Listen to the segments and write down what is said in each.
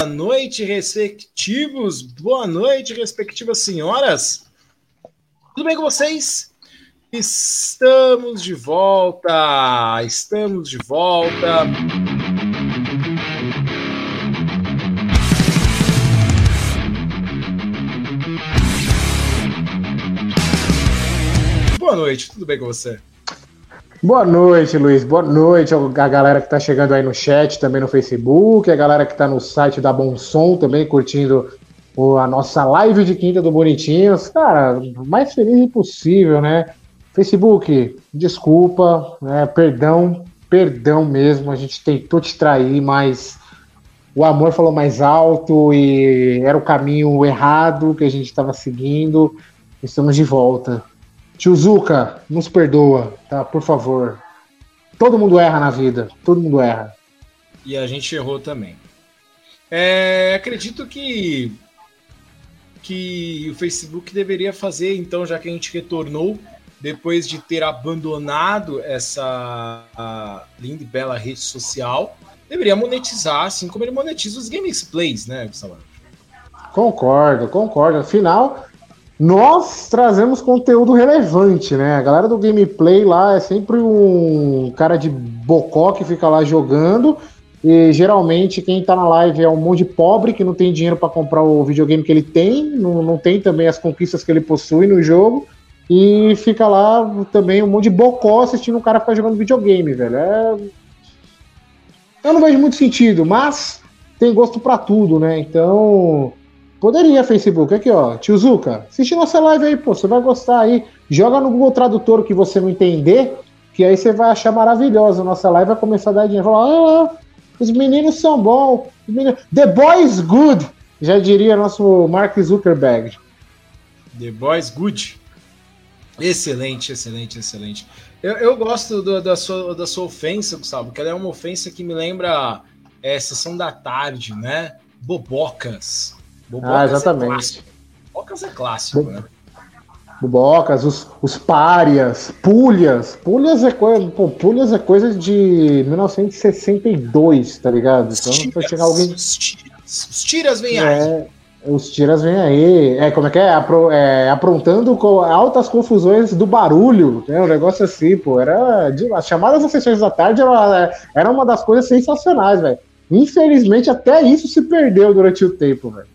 Boa noite, respectivos. Boa noite, respectivas senhoras. Tudo bem com vocês? Estamos de volta. Estamos de volta. Boa noite, tudo bem com você? Boa noite, Luiz. Boa noite a galera que está chegando aí no chat, também no Facebook, a galera que está no site da Bom Som também curtindo a nossa live de quinta do Bonitinhos. Cara, mais feliz impossível, né? Facebook, desculpa, né? perdão, perdão mesmo. A gente tentou te trair, mas o amor falou mais alto e era o caminho errado que a gente estava seguindo. Estamos de volta. Tio Zuka, nos perdoa, tá? Por favor. Todo mundo erra na vida, todo mundo erra. E a gente errou também. É, acredito que que o Facebook deveria fazer, então, já que a gente retornou depois de ter abandonado essa linda e bela rede social, deveria monetizar, assim como ele monetiza os gameplays, né, Gustavo? Concordo, concordo. Afinal, nós trazemos conteúdo relevante, né? A galera do gameplay lá é sempre um cara de bocó que fica lá jogando. E geralmente quem tá na live é um monte de pobre que não tem dinheiro para comprar o videogame que ele tem, não, não tem também as conquistas que ele possui no jogo. E fica lá também um monte de bocó assistindo o cara ficar jogando videogame, velho. É... Eu não vejo muito sentido, mas tem gosto para tudo, né? Então, Poderia, Facebook. Aqui, ó. Tio Zuka, assiste nossa live aí, pô. Você vai gostar aí. Joga no Google Tradutor que você não entender, que aí você vai achar maravilhosa nossa live. Vai começar a dar dinheiro. Falar, ah, os meninos são bons. Meninos... The boys good. Já diria nosso Mark Zuckerberg. The boys good. Excelente, excelente, excelente. Eu, eu gosto do, da, sua, da sua ofensa, Gustavo, que ela é uma ofensa que me lembra é, sessão da tarde, né? Bobocas. Bobocas ah, exatamente. É Bobocas é clássico, Bo né? Bobocas, os, os párias, pulhas. Pulhas é, coisa, pô, pulhas é coisa de 1962, tá ligado? Então tiras, chegar alguém. Os tiras, os tiras vêm é, aí. Os tiras vêm aí. É, como é que é? Apro, é aprontando com altas confusões do barulho. Né? Um negócio assim, pô. Era. As chamadas das sessões da tarde era, era uma das coisas sensacionais, velho. Infelizmente, até isso se perdeu durante o tempo, velho.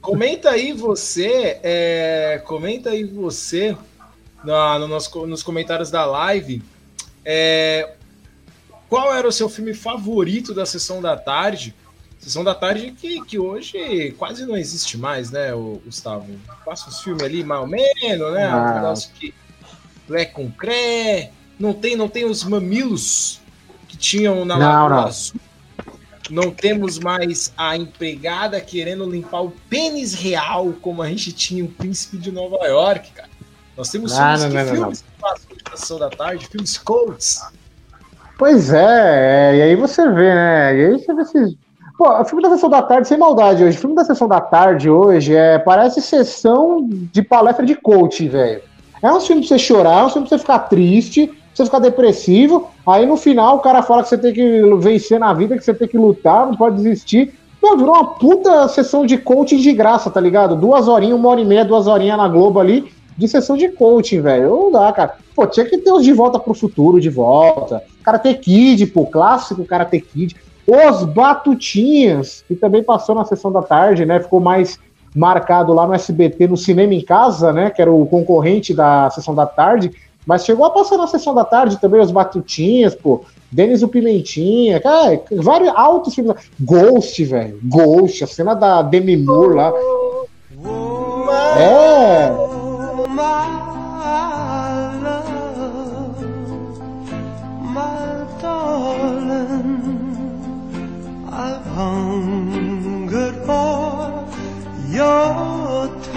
Comenta aí você, é, comenta aí você na, no nosso, nos comentários da live é, qual era o seu filme favorito da sessão da tarde. Sessão da tarde que, que hoje quase não existe mais, né, o Gustavo? Passa os filmes ali, mais ou menos, né? Ah. Um negócio que é com cré, não tem, não tem os mamilos que tinham na não, Lagoa não. Azul não temos mais a empregada querendo limpar o pênis real, como a gente tinha o Príncipe de Nova York, cara. Nós temos não, filmes, não, não, filmes que passam sessão da tarde, filmes Colts. Pois é, é, e aí você vê, né? E aí você vê se. Pô, o filme da sessão da tarde, sem maldade hoje, o filme da sessão da tarde hoje é, parece sessão de palestra de coach, velho. É um filme pra você chorar, é um filme pra você ficar triste, você ficar depressivo, aí no final o cara fala que você tem que vencer na vida, que você tem que lutar, não pode desistir. Pô, virou uma puta sessão de coaching de graça, tá ligado? Duas horinhas, uma hora e meia, duas horinhas na Globo ali, de sessão de coaching, velho. Não dá, cara. Pô, tinha que ter os de volta pro futuro, de volta. Karate Kid, pô, clássico Karate Kid. Os Batutinhas, que também passou na sessão da tarde, né? Ficou mais marcado lá no SBT, no Cinema em Casa, né? Que era o concorrente da sessão da tarde. Mas chegou a passar na sessão da tarde também os Batutinhas, pô. Denis o Pimentinha, cara, vários altos filmes. Ghost, velho. Ghost, a cena da Demi Moore lá. É. Your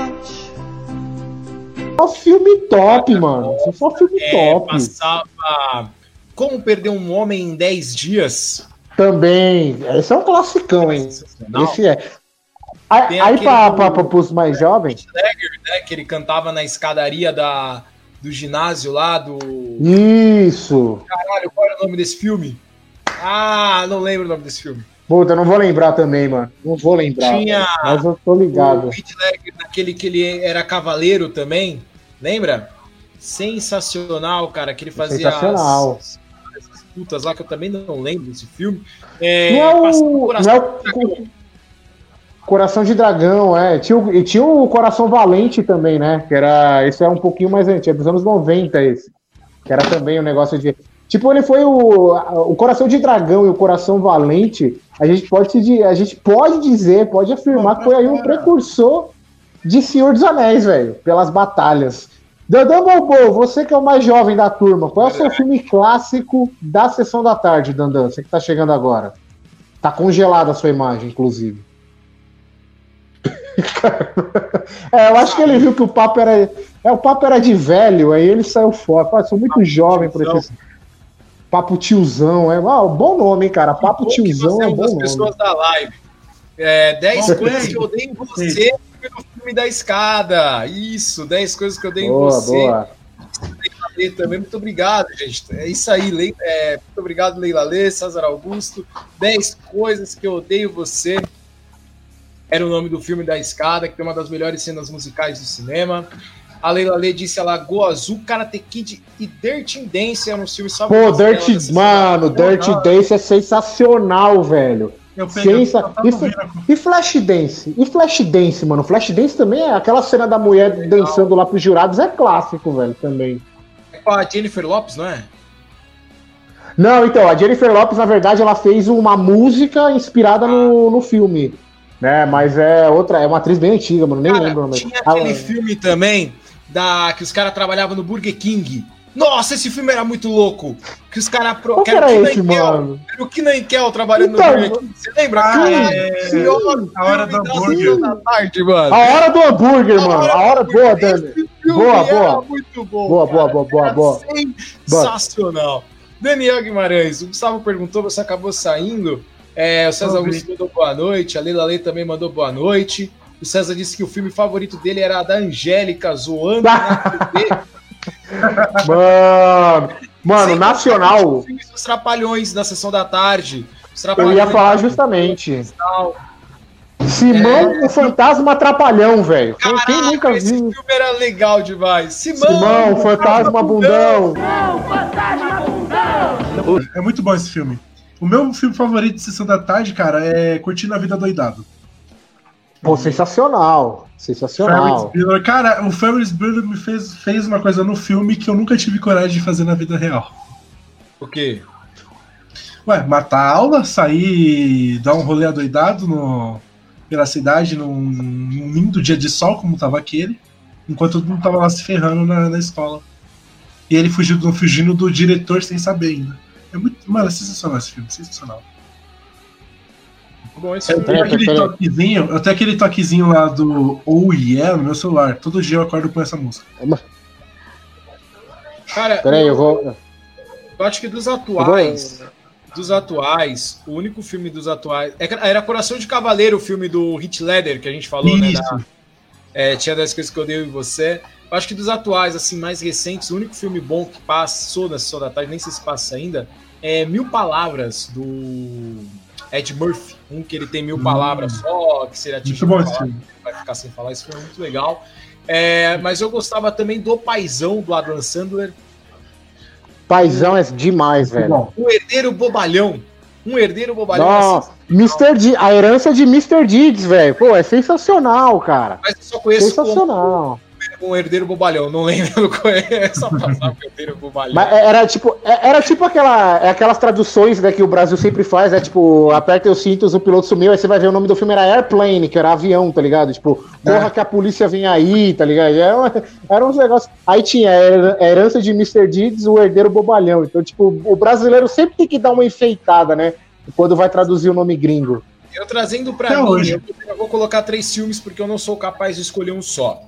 só filme top, mano. Só filme é, top. Passava Como Perder um Homem em 10 Dias. Também. Esse é um classicão, hein? Esse é. Aí, aí para os mais jovens. Legger, né, que ele cantava na escadaria da, do ginásio lá do. Isso! Caralho, qual era o nome desse filme? Ah, não lembro o nome desse filme. Puta, não vou lembrar também, mano. Não vou lembrar. Tinha mas eu tô ligado. O Hitler, naquele que ele era cavaleiro também, lembra? Sensacional, cara, que ele fazia Sensacional. As, as putas lá, que eu também não lembro desse filme. É, não é o, não é o Coração de Dragão, é. Tinha, e tinha o Coração Valente também, né? Que era. Esse é um pouquinho mais antigo, é dos anos 90 esse. Que era também um negócio de. Tipo, ele foi o, o Coração de Dragão e o Coração Valente. A gente pode, a gente pode dizer, pode afirmar que foi aí um precursor de Senhor dos Anéis, velho, pelas batalhas. Dandan Bobo, você que é o mais jovem da turma, qual é o seu filme clássico da sessão da tarde, Dandan? Você que tá chegando agora. Tá congelada a sua imagem, inclusive. é, eu acho que ele viu que o papo era. É, o papo era de velho, aí ele saiu fora. Pô, sou muito papo jovem para esse. Papo tiozão, é. Ah, bom nome, hein, cara. Papo tiozão é um bom nome. pessoas da live. É, 10 coisas que eu dei em você filme da escada. Isso, 10 coisas que eu dei boa, em você. Boa. Também, muito obrigado, gente. É isso aí, Le... é, muito obrigado, Leila Lê, César Augusto. 10 coisas que eu odeio você era o nome do filme da escada, que tem uma das melhores cenas musicais do cinema. A Leila Lê disse a Lagoa Azul, Karate Kid e Dirty Dance eram os filmes só Pô, Dirty, mano, Dirty Dance é sensacional, velho. Eu Sensa... E, e Flash Dance? E Flash Dance, mano? Flash Dance também é aquela cena da mulher Legal. dançando lá pros jurados, é clássico, velho, também. É com a Jennifer Lopes, não é? Não, então, a Jennifer Lopes, na verdade, ela fez uma música inspirada ah. no, no filme. Né, mas é outra, é uma atriz bem antiga, mano. Nem cara, lembro. Tinha aquele ah, filme também da que os caras trabalhavam no Burger King. Nossa, esse filme era muito louco. Que os caras. Pro... Qual que era, era esse, mano? Era o Kinankel trabalhando então, no Burger. Você lembra? Ah, é... A hora do hambúrguer. Da tarde, mano. A hora do hambúrguer, mano. A hora boa, Dani. Boa, boa. Muito bom. Boa, boa, boa, boa, boa. Sensacional. Daniel Guimarães, o Gustavo perguntou, você acabou saindo. É, o César Augusto mandou boa noite, a Leila Lei também mandou boa noite. O César disse que o filme favorito dele era a da Angélica zoando na TV. Mano, mano nacional. Os Trapalhões na sessão da tarde. Eu ia falar justamente. Simão, é... o fantasma trapalhão, velho. Quem nunca viu? Esse filme era legal demais. Simão, Simão fantasma bundão. Simão, fantasma bundão. É muito bom esse filme. O meu filme favorito de Sessão da Tarde, cara, é Curtindo a Vida Doidado. Pô, sensacional. Sensacional. Cara, o Ferris Bueller me fez, fez uma coisa no filme que eu nunca tive coragem de fazer na vida real. O quê? Ué, matar a aula, sair, dar um rolê adoidado no, pela cidade num, num lindo dia de sol, como tava aquele, enquanto todo mundo tava lá se ferrando na, na escola. E ele fugiu, fugindo do diretor sem saber ainda. É muito. Mano, é sensacional esse filme, sensacional. Bom, esse eu, tenho aquele toquezinho, eu tenho aquele toquezinho lá do Oh Yeah no meu celular. Todo dia eu acordo com essa música. Cara, Peraí, eu vou. Eu acho que dos atuais. Dos atuais, o único filme dos atuais. É era Coração de Cavaleiro, o filme do Hit Leather que a gente falou, né, Isso. né? Da, é, tinha das coisas que eu dei em você. Eu acho que dos atuais, assim, mais recentes, o único filme bom que passou na sessão da tarde, nem sei se passa ainda, é Mil Palavras, do Ed Murphy. Um que ele tem mil hum. palavras só, que seria tipo. Muito bom esse Vai ficar sem falar, isso foi muito legal. É, mas eu gostava também do Paizão, do Adam Sandler. Paizão é demais, velho. O Herdeiro Bobalhão. Um herdeiro bobalhão. Nossa, Mr. D, a herança de Mr. Diggs, velho. Pô, é sensacional, cara. Mas eu só conheço sensacional. Como com o Herdeiro Bobalhão. Não lembro, não conheço. Só passava o Herdeiro Bobalhão. Mas era tipo, é, era tipo aquela, é aquelas traduções né, que o Brasil sempre faz, é tipo, aperta os cintos, o piloto sumiu, aí você vai ver o nome do filme era Airplane, que era avião, tá ligado? Tipo, porra é. que a polícia vem aí, tá ligado? Era, era uns negócios. Aí tinha a herança de Mr. Deeds, o Herdeiro Bobalhão. Então, tipo, o brasileiro sempre tem que dar uma enfeitada, né? Quando vai traduzir o nome gringo. Eu trazendo pra Até mim, hoje. eu vou colocar três filmes porque eu não sou capaz de escolher um só.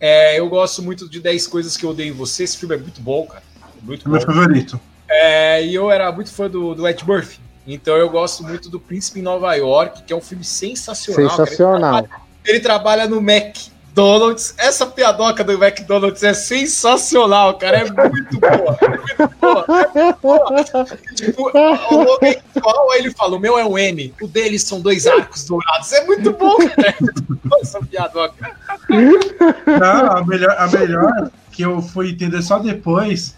É, eu gosto muito de 10 Coisas que Eu Odeio em Você. Esse filme é muito bom, cara. Muito é meu favorito. É, e eu era muito fã do, do Ed Murphy. Então eu gosto muito do Príncipe em Nova York, que é um filme sensacional. Sensacional. Cara. Ele, trabalha, ele, trabalha, no McDonald's. McDonald's. Essa piadoca do McDonald's é sensacional, cara. É muito boa. É muito boa. É muito boa. Tipo, o? Aí ele fala: o meu é o M, o deles são dois arcos dourados. É muito bom, cara. Essa piadoca. Não, a melhor, a melhor que eu fui entender só depois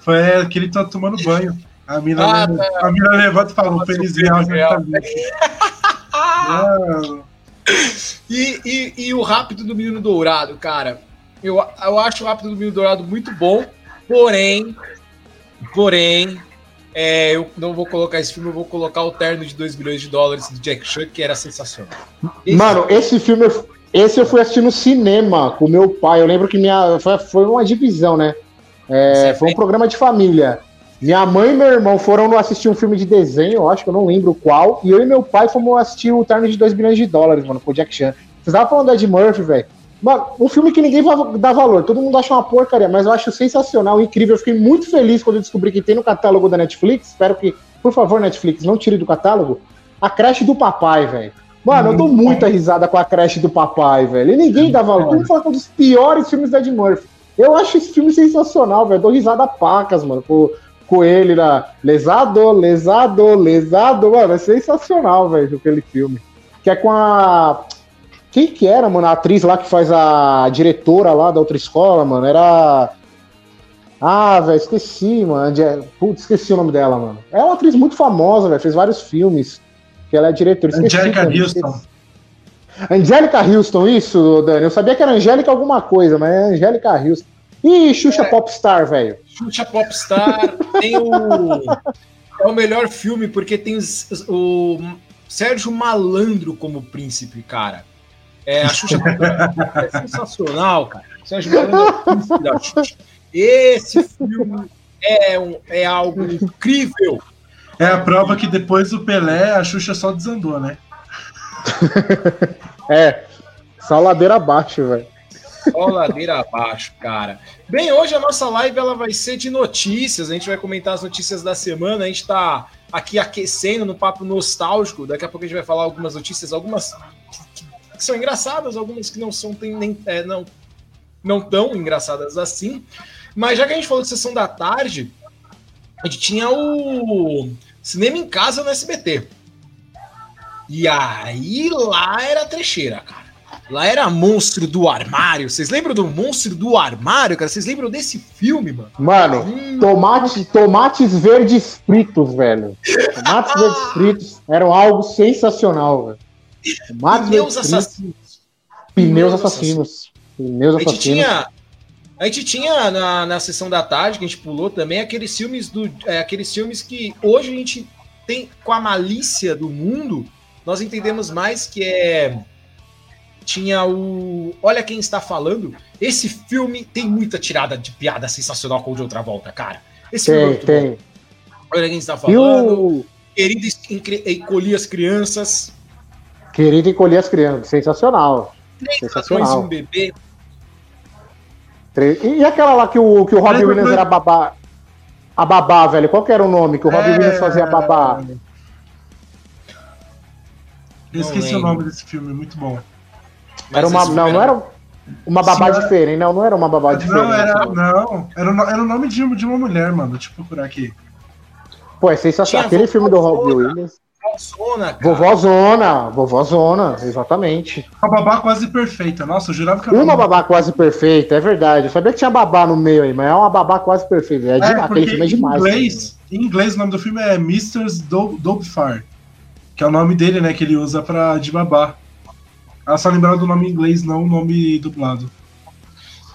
foi que ele tá tomando banho. A mina, ah, levanta, tá. a mina levanta e fala: Feliz real, tá e, e, e o Rápido do Menino Dourado, cara. Eu, eu acho o Rápido do Menino Dourado muito bom, porém, porém, é, eu não vou colocar esse filme, eu vou colocar o terno de 2 bilhões de dólares do Jack Chan, que era sensacional. Esse Mano, esse filme, esse eu fui assistir no cinema com meu pai. Eu lembro que minha foi, foi uma divisão, né? É, foi um programa de família. Minha mãe e meu irmão foram assistir um filme de desenho, eu acho que eu não lembro qual, e eu e meu pai fomos assistir o Terno de 2 bilhões de dólares, mano, com o Jack Chan. Vocês estavam falando do Ed Murphy, velho. Mano, um filme que ninguém dar valor, todo mundo acha uma porcaria, mas eu acho sensacional, incrível. Eu fiquei muito feliz quando eu descobri que tem no catálogo da Netflix. Espero que, por favor, Netflix, não tire do catálogo. A creche do papai, velho. Mano, eu dou muita risada com a creche do papai, velho. E ninguém dá valor. Vamos falar é um dos piores filmes da Ed Murphy. Eu acho esse filme sensacional, velho. Dou risada pacas, mano, com, com ele na lesado, lesado, lesado. Mano, é sensacional, velho, aquele filme. Que é com a. Quem que era, mano? A atriz lá que faz a diretora lá da outra escola, mano. Era. Ah, velho, esqueci, mano. Putz, esqueci o nome dela, mano. É uma atriz muito famosa, velho. Fez vários filmes. Que ela é diretora. Angélica Houston. Angélica Houston, isso, Dani. Eu sabia que era Angélica alguma coisa, mas é Angélica Houston. Ih, Xuxa é, Popstar, velho. Xuxa Popstar tem o. É o melhor filme porque tem o Sérgio Malandro como príncipe, cara. É, a Xuxa é sensacional, cara. O Sérgio Malandro é o príncipe da Xuxa. Esse filme é, um, é algo incrível. É a prova que depois do Pelé, a Xuxa só desandou, né? é, só ladeira abaixo, velho. Só ladeira abaixo, cara. Bem, hoje a nossa live ela vai ser de notícias. A gente vai comentar as notícias da semana. A gente está aqui aquecendo no papo nostálgico. Daqui a pouco a gente vai falar algumas notícias, algumas que, que são engraçadas, algumas que não são tem, nem, é, não, não tão engraçadas assim. Mas já que a gente falou de sessão da tarde, a gente tinha o Cinema em Casa no SBT. E aí lá era trecheira, cara. Lá era Monstro do Armário. Vocês lembram do Monstro do Armário, cara? Vocês lembram desse filme, mano? Mano, hum. tomate, tomates verdes fritos, velho. Tomates verdes fritos eram algo sensacional, velho. Tomates Pneus assassinos. Pneus assassinos. Pneus assassinos. A gente tinha, a gente tinha na, na sessão da tarde, que a gente pulou também, aqueles filmes do. É, aqueles filmes que hoje a gente tem, com a malícia do mundo, nós entendemos mais que é. Tinha o. Olha quem está falando. Esse filme tem muita tirada de piada sensacional com o de outra volta, cara. Esse tem, filme é tem. Bom. Olha quem está falando. O... Querido encolher as crianças. Querido encolher as crianças. Sensacional. Três sensacional. um bebê. E aquela lá que o, que o Robin Williams era babá? A babá, velho. Qual que era o nome que o Robin é... Williams fazia babá? Eu esqueci lembro. o nome desse filme, muito bom. era uma, não, não era uma babá Sim, diferente, não, não era uma babá não, diferente. Era, não, era, era o nome de, de uma mulher, mano. Deixa eu procurar aqui. Pô, é sensacional. Aquele filme do Robin Williams. Vovózona, cara. Vovózona, vovózona, exatamente. Uma babá quase perfeita. Nossa, eu jurava que era uma babá quase perfeita, é verdade. Eu sabia que tinha babá no meio aí, mas é uma babá quase perfeita. É, é aquele filme é demais. Em inglês, em inglês, o nome do filme é Mr. Dobfar. Que é o nome dele, né? Que ele usa pra de babá. Ah, só lembrar do nome em inglês, não o nome dublado.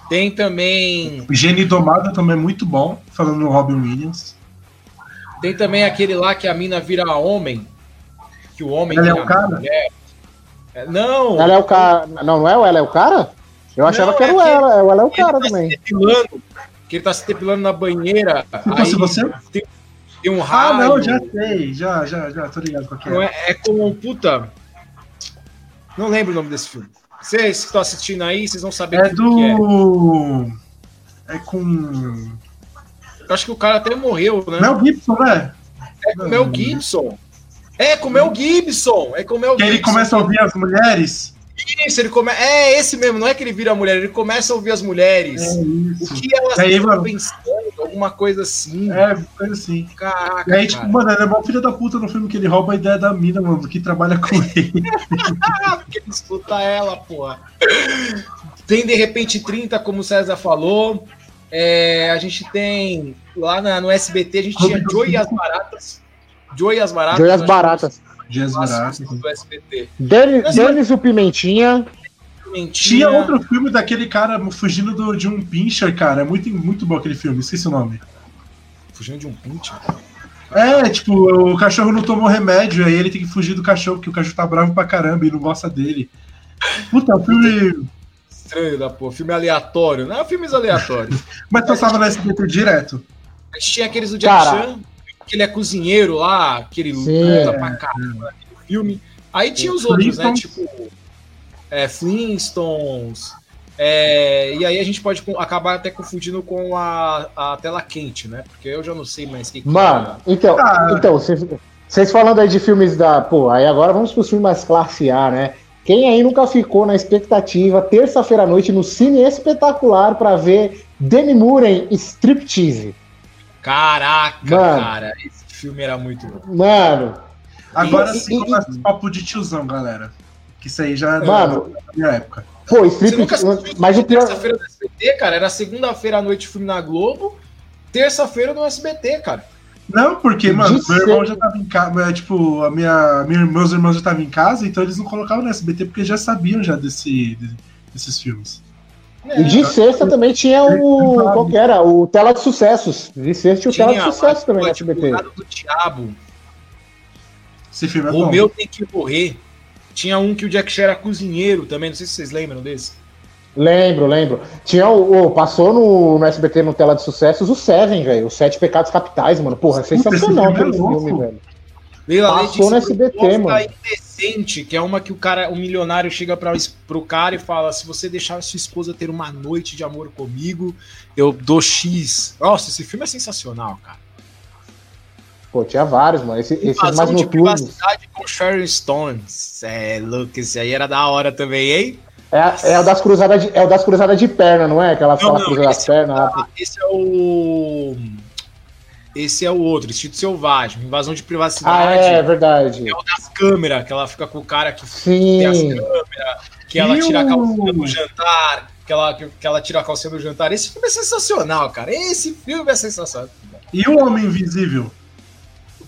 Tem também. Gene Domada também é muito bom, falando no Robin Williams. Tem também aquele lá que a mina vira homem. Que o homem ela é o cara? É, não. Ela é o cara. Não, não é? Ela é o cara? Eu achava não, que era é ela. Ela é o cara tá também. que ele tá se depilando na banheira. Se fosse você? Tem, tem um raio. Ah, não, já sei, já, já, já, tô ligado com aquele. É, é com um puta. Não lembro o nome desse filme. Vocês que estão assistindo aí, vocês vão saber é do... é. É com. Eu acho que o cara até morreu, né? Mel Gibson, né? É com Mel Gibson. É com Mel Gibson. É com Mel que Gibson. ele começa a ouvir as mulheres. Isso, ele come... É esse mesmo, não é que ele vira mulher, ele começa a ouvir as mulheres. É o que elas Aí, estão mano- pensando, alguma coisa assim. É, coisa assim. Caraca, E aí, tipo, cara. mano, ele é mó filho da puta no filme que ele rouba a ideia da mina, mano, que trabalha com ele. porque ele escuta ela, porra. Tem de repente 30, como o César falou. É, a gente tem lá na- no SBT, a gente tinha Joey e as. Baratas. Joey as Baratas. Joias acho que baratas. Dias clássicos Veraços. do SBT. Denis o Pimentinha. Tinha outro filme daquele cara fugindo do- de um pincher, cara. É muito, muito bom aquele filme, esqueci o nome. Fugindo de um pinch. É, tipo, o cachorro não tomou remédio, aí ele tem que fugir do cachorro, porque o cachorro tá bravo pra caramba e não gosta dele. Puta, é um filme. Estranho da porra. Filme aleatório. Não é filmes aleatórios. Mas passava na SBT direto. Mas tinha aqueles do Jack. Chan, que ele é cozinheiro lá, que ele Sim. luta pra caramba naquele filme. Aí tinha os outros, né? Tipo. É, Flintstones. é, e aí a gente pode acabar até confundindo com a, a tela quente, né? Porque eu já não sei mais o que, que Mano, então, Ah. então vocês, falando aí de filmes da. Pô, aí agora vamos pros filmes mais classe A, né? Quem aí nunca ficou na expectativa, terça-feira à noite, no Cine Espetacular, pra ver Demi Moore em Striptease? Caraca, Mano. cara. Esse filme era muito bom. Mano, Agora E- sim e- começa esse papo de tiozão, galera. Que isso aí já é Mano. da minha época. pô, Você nunca Striptease. assistiu Mas o pior. terça-feira no SBT, cara? Era segunda-feira à noite filme na Globo, terça-feira no SBT, cara. Não, porque, mano, De meu irmão já tava em casa. Tipo, a minha, minha, meus irmãos já estavam em casa, então eles não colocavam no SBT porque já sabiam já desse, de- desses filmes. E de sexta também tinha o. Qual que era? O Tela de Sucessos. De sexta tinha o Tela de Sucessos também no o SBT. Do Diabo, Esse filme é O bom. meu tem que morrer. Tinha um que o Jack Chan era cozinheiro também, não sei se vocês lembram desse. Lembro, lembro. Tinha o. o- passou no, no SBT no Tela de Sucessos o Seven, velho. Os Sete Pecados Capitais, mano. Porra, é Puta, sensacional filme é aquele filme, velho. Leila Lei Passou no SBT, mano. indecente, que é uma que o cara, o milionário chega para pro cara e fala: se você deixar sua esposa ter uma noite de amor comigo, eu dou X. Nossa, esse filme é sensacional, cara. Pô, tinha vários, mano. Esse, esses mais de noturnos. privacidade com Sharon Stones. É, louco, esse aí era da hora também, hein? É, é o das cruzadas de, é o das cruzadas de perna, não é? Aquela fala cruzada das esse, é o- lá. esse é o. Esse é o outro, Instinto Selvagem, invasão de Ah, privacidade. é, verdade. É o das câmeras, que ela fica com o cara que tem as Sim. câmeras, que ela E tira a o- calcinha do jantar, que ela, que, que ela tira a calcinha do jantar. Esse filme é sensacional, cara. Esse filme é sensacional. E o Homem Invisível?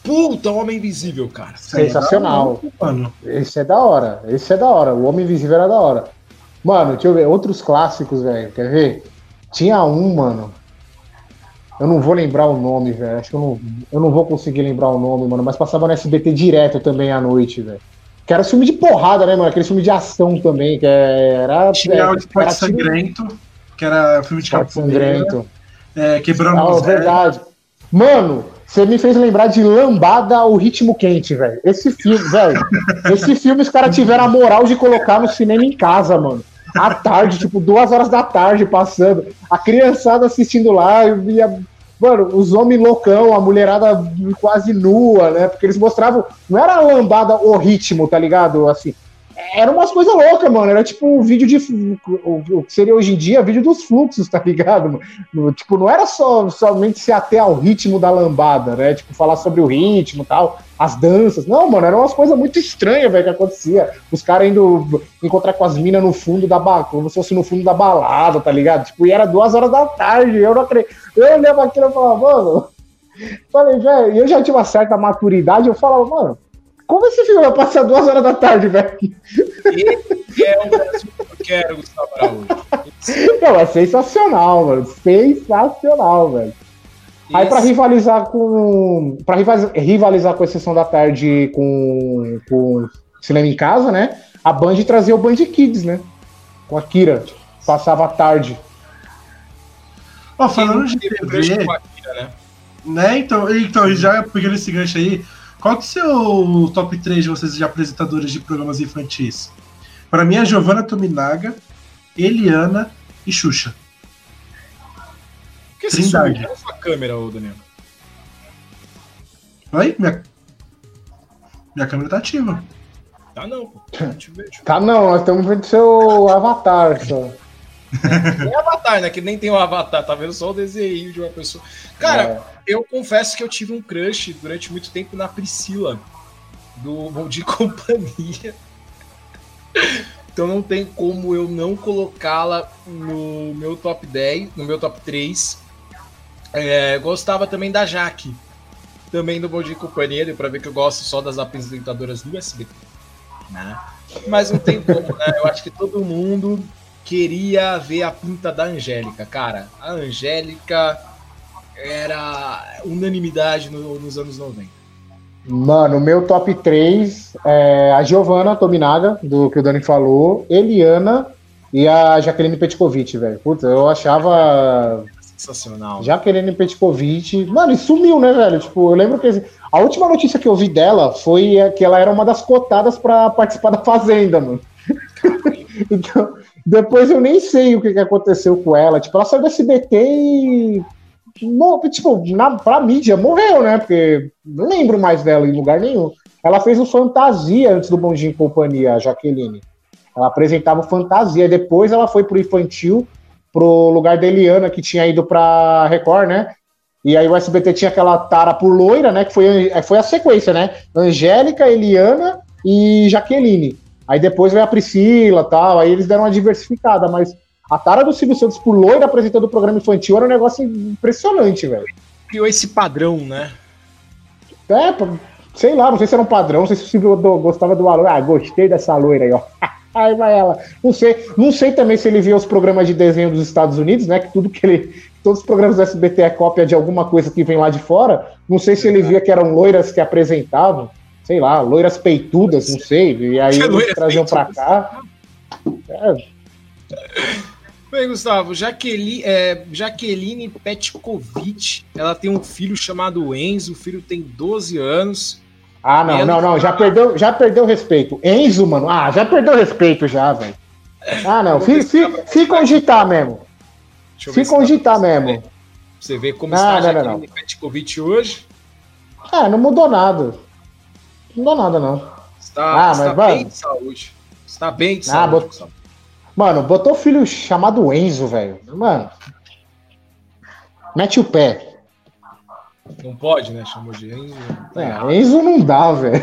Puta, Homem Invisível, cara. É Sensacional. Mano. Esse é da hora. Esse é da hora. O Homem Invisível era da hora. Mano, deixa eu ver. Outros clássicos, velho. Quer ver? Tinha um, mano. Eu não vou lembrar o nome, velho. Acho que eu não, eu não vou conseguir lembrar o nome, mano. Mas passava no SBT direto também à noite, velho. Que era filme de porrada, né, mano? Aquele filme de ação também, que era. Tinha é, o Esporte Sangrento, que era filme de capoeira. sangrento. É, quebrando Ah, os verdade. Mano, você me fez lembrar de Lambada, o Ritmo Quente, velho. Esse filme, velho. esse filme os caras tiveram a moral de colocar no cinema em casa, mano. À tarde, tipo, duas horas da tarde passando. A criançada assistindo lá, e a, mano, os homens loucão, a mulherada quase nua, né? Porque eles mostravam. Não era lambada o ritmo, tá ligado? Assim. Era umas coisas loucas, mano. Era tipo um vídeo de. O, que seria hoje em dia vídeo dos fluxos, tá ligado? tipo, não era só somente se ater ao ritmo da lambada, né? Tipo, falar sobre o ritmo tal, as danças. Não, mano, eram umas coisas muito estranhas, velho, que acontecia. Os caras indo encontrar com as minas no fundo da balada, como se fosse no fundo da balada, tá ligado? Tipo, e era duas horas da tarde. Eu não acredito. Eu olhava aquilo e falava, mano. Falei, velho, eu já tinha uma certa maturidade, eu falava, mano. Como esse filme vai passar duas horas da tarde, velho? Esse é o Brasil que eu quero, Gustavo Araújo. Não, é sensacional, mano. Sensacional, velho. Aí pra Esse- rivalizar com. Pra rivalizar, com a sessão da tarde com, com cinema em casa, né? A Band trazia o Band Kids, né? Com a Kira. Passava a tarde. Ó, falando de TV, com a Kira, né? né? Então, então, já pegando esse gancho aí, qual que é o seu top 3 de vocês de apresentadores de programas infantis? Pra mim é Giovanna Tominaga, Eliana e Xuxa. Por que você sumiu? A sua câmera, ô Daniel. Oi? Minha, minha câmera tá ativa. Tá não, pô. Não te vejo. Tá não, nós estamos vendo seu avatar só. Nem avatar, né? Que nem tem o um avatar, tá vendo só o desenho de uma pessoa. Cara, é. eu confesso que eu tive um crush durante muito tempo na Priscila, do Bom de Companhia. Então não tem como eu não colocá-la no meu top 10, no meu top 3. É, gostava também da Jaque, também do Bom de Companhia, deu pra ver que eu gosto só das apresentadoras do SBT. Né? Mas não tem como, né? Eu acho que todo mundo queria ver a pinta da Angélica, cara. A Angélica era unanimidade no, nos anos 90. Mano, meu top 3 é a Giovanna Tominaga, do que o Dani falou, Eliana e a Jaqueline Petkovic, velho. Puta, eu achava. Sensacional. Jaqueline Petkovic. Mano, e sumiu, né, velho? Tipo, eu lembro que. A última notícia que eu vi dela foi que ela era uma das cotadas para participar da Fazenda, mano. então, depois eu nem sei o que, que aconteceu com ela. Tipo, ela saiu do SBT e. Tipo, na, pra mídia morreu, né? Porque não lembro mais dela em lugar nenhum. Ela fez o Fantasia antes do Bondinho Companhia, a Jaqueline. Ela apresentava o Fantasia. Depois ela foi pro infantil, pro lugar da Eliana, que tinha ido pra Record, né? E aí o SBT tinha aquela tara por loira, né? Que foi, foi a sequência, né? Angélica, Eliana e Jaqueline. Aí depois veio a Priscila tal, aí eles deram uma diversificada, mas a tara do Silvio Santos por loira apresentando o programa infantil era um negócio impressionante, velho. Criou esse padrão, né? É, sei lá, não sei se era um padrão, não sei se o Silvio gostava do valor. Ah, gostei dessa loira aí, ó. Aí vai ela. Não sei, não sei também se ele via os programas de desenho dos Estados Unidos, né? Que tudo que ele. Todos os programas do SBT é cópia de alguma coisa que vem lá de fora. Não sei se ele via que eram loiras que apresentavam sei lá, loiras peitudas, não sei, e aí eles traziam para cá. É. Bem, Gustavo, Jaqueline, é, Jaqueline Petkovic, ela tem um filho chamado Enzo, o filho tem 12 anos. Ah, não, não, não, já perdeu, já perdeu respeito. Enzo, mano, ah, já perdeu respeito já, velho. Ah, não, se, se, se cogitar mesmo. Se cogitar mesmo. Você vê como não, está a Jaqueline Petkovic hoje? É, não mudou nada. Não dá nada, não. Está, ah, está mas, bem mano, de saúde. Está bem de ah, saúde. Bot... Mano, botou filho chamado Enzo, velho. Mano. Mete o pé. Não pode, né? Chamou de Enzo. É, Enzo não dá, velho.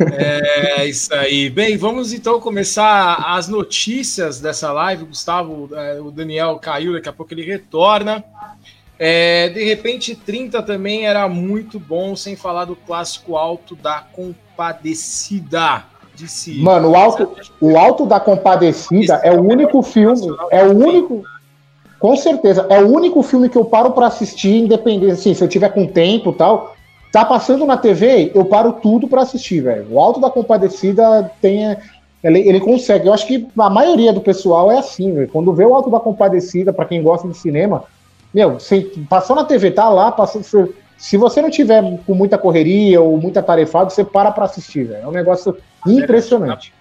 É, é isso aí. Bem, vamos então começar as notícias dessa live. Gustavo, é, o Daniel caiu, daqui a pouco ele retorna. É, de repente, 30 também era muito bom, sem falar do clássico alto da compadecida. Disse, Mano, o alto, o alto da compadecida é o único filme, é o único. Com certeza, é o único filme que eu paro para assistir, independente, assim, se eu tiver com tempo tal. Tá passando na TV, eu paro tudo para assistir, velho. O Alto da Compadecida tem. Ele, ele consegue. Eu acho que a maioria do pessoal é assim, velho. Quando vê o Alto da Compadecida, para quem gosta de cinema, meu, se, passou na TV, tá lá, passou, se, você não tiver com muita correria ou muita tarefada, você para pra assistir, velho. É um negócio impressionante.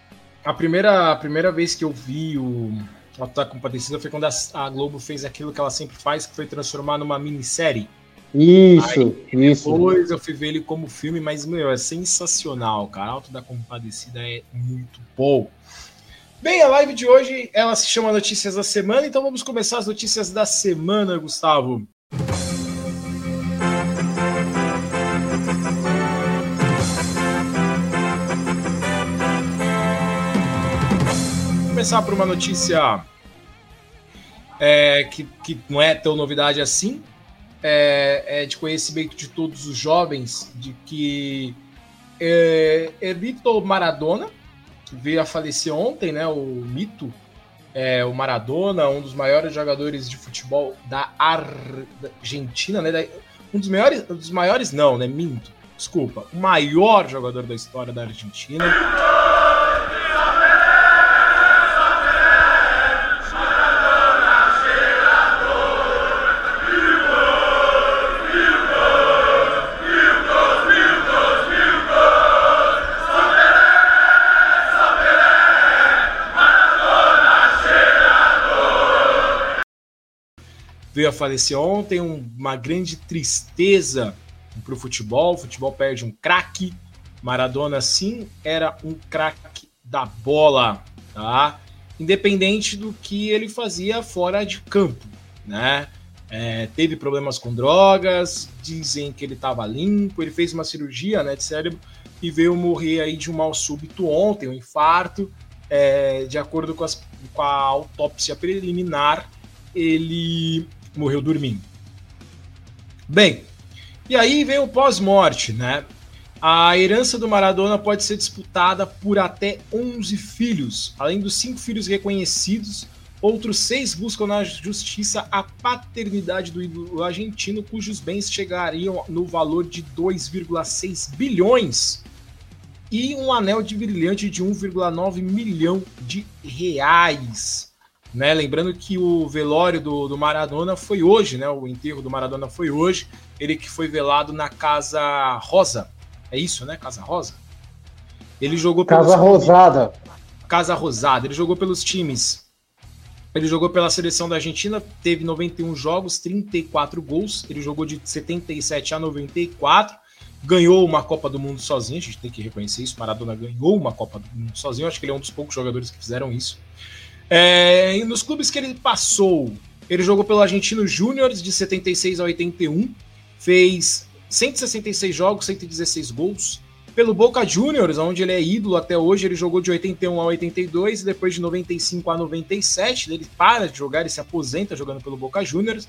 A, a, primeira, a primeira vez que eu vi o Auto Compadecida foi quando a, a, Globo fez aquilo que ela sempre faz, que foi transformar numa minissérie. Isso, Aí, isso. Depois eu fui ver ele como filme, mas, meu, é sensacional, cara. Alto da Compadecida é muito bom. Bem, a live de hoje ela se chama Notícias da Semana, então vamos começar as notícias da semana, Gustavo. Começar por uma notícia é, que, que não é tão novidade assim, é, é, de conhecimento de todos os jovens, de que é, Evito Maradona, veio a falecer ontem, né? O mito, é, o Maradona, um dos maiores jogadores de futebol da Argentina, né? Um dos maiores, um dos maiores não, né? Minto, desculpa, o maior jogador da história da Argentina. Veio a falecer ontem, uma grande tristeza para o futebol. O futebol perde um craque, Maradona, sim, era um craque da bola, tá? Independente do que ele fazia fora de campo, né? É, teve problemas com drogas, dizem que ele estava limpo, ele fez uma cirurgia né, de cérebro e veio morrer aí de um mal súbito ontem, um infarto. É, de acordo com, as, com a autópsia preliminar, ele morreu dormindo. Bem, e aí vem o pós-morte, né? A herança do Maradona pode ser disputada por até 11 filhos, além dos cinco filhos reconhecidos. Outros seis buscam na justiça a paternidade do ídolo argentino, cujos bens chegariam no valor de 2,6 bilhões e um anel de brilhante de 1,9 milhão de reais. Né? Lembrando que o velório do, do, Maradona foi hoje, né? O enterro do Maradona foi hoje. Ele que foi velado na Casa Rosa. É isso, né? Casa Rosa? Ele jogou Casa Rosada. Casa Rosada. Ele jogou pelos times. Ele jogou pela seleção da Argentina, teve 91 jogos, 34 gols. Ele jogou de 77 a 94 ganhou uma Copa do Mundo sozinho, a gente tem que reconhecer isso. Maradona ganhou uma Copa do Mundo sozinho, acho que ele é um dos poucos jogadores que fizeram isso. É, nos clubes que ele passou, ele jogou pelo Argentino Júnior de 76 a 81, fez 166 jogos, 116 gols. Pelo Boca Juniors, onde ele é ídolo até hoje, ele jogou de 81 a 82 e depois de 95 a 97, ele para de jogar e se aposenta jogando pelo Boca Juniors.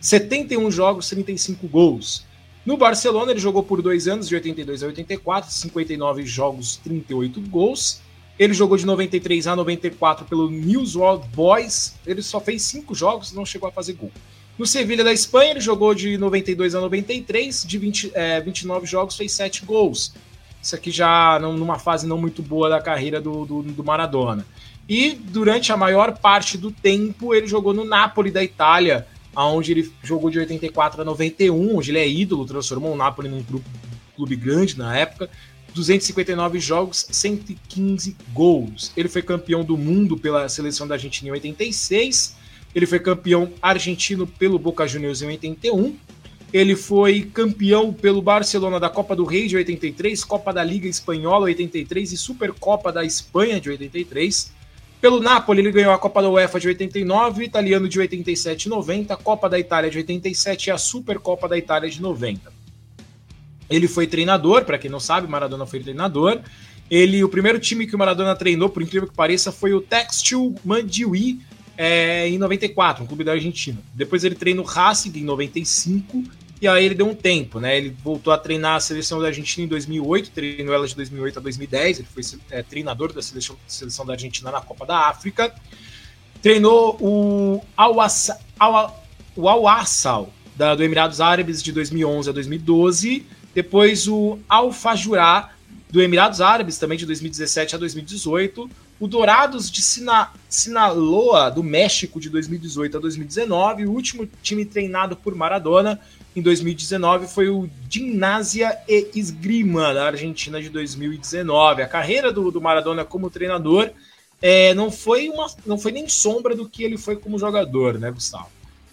71 jogos, 35 gols. No Barcelona, ele jogou por dois anos, de 82 a 84, 59 jogos, 38 gols. Ele jogou de 93 a 94 pelo News World Boys. Ele só fez cinco jogos, não chegou a fazer gol. No Sevilha da Espanha, ele jogou de 92 a 93, de 20, é, 29 jogos, fez 7 gols. Isso aqui já numa fase não muito boa da carreira do, do, do Maradona. E durante a maior parte do tempo, ele jogou no Napoli da Itália, onde ele jogou de 84 a 91, onde ele é ídolo, transformou o Napoli num grupo, clube grande na época. 259 jogos, 115 gols. Ele foi campeão do mundo pela seleção da Argentina em 86. Ele foi campeão argentino pelo Boca Juniors em 81. Ele foi campeão pelo Barcelona da Copa do Rei de 83, Copa da Liga Espanhola 83 e Supercopa da Espanha de 83. Pelo Napoli, ele ganhou a Copa da UEFA de 89, italiano de 87 e 90, Copa da Itália de 87 e a Supercopa da Itália de 90. Ele foi treinador, para quem não sabe, Maradona foi treinador. Ele, o primeiro time que o Maradona treinou, por incrível que pareça, foi o Textil Mandiui é, em 94, um clube da Argentina. Depois ele treinou o Racing em 95 e aí ele deu um tempo, né? Ele voltou a treinar a seleção da Argentina em 2008, treinou ela de 2008 a 2010, ele foi é, treinador da seleção, seleção da Argentina na Copa da África. Treinou o Al-Assal do Emirados Árabes de 2011 a 2012, depois o Al-Fajurá do Emirados Árabes também de 2017 a 2018, o Dourados de Sina, Sinaloa do México de 2018 a 2019, o último time treinado por Maradona em 2019 foi o Gimnasia e Esgrima, da Argentina de 2019. A carreira do, do Maradona como treinador é, não, foi uma, não foi nem sombra do que ele foi como jogador, né, Gustavo?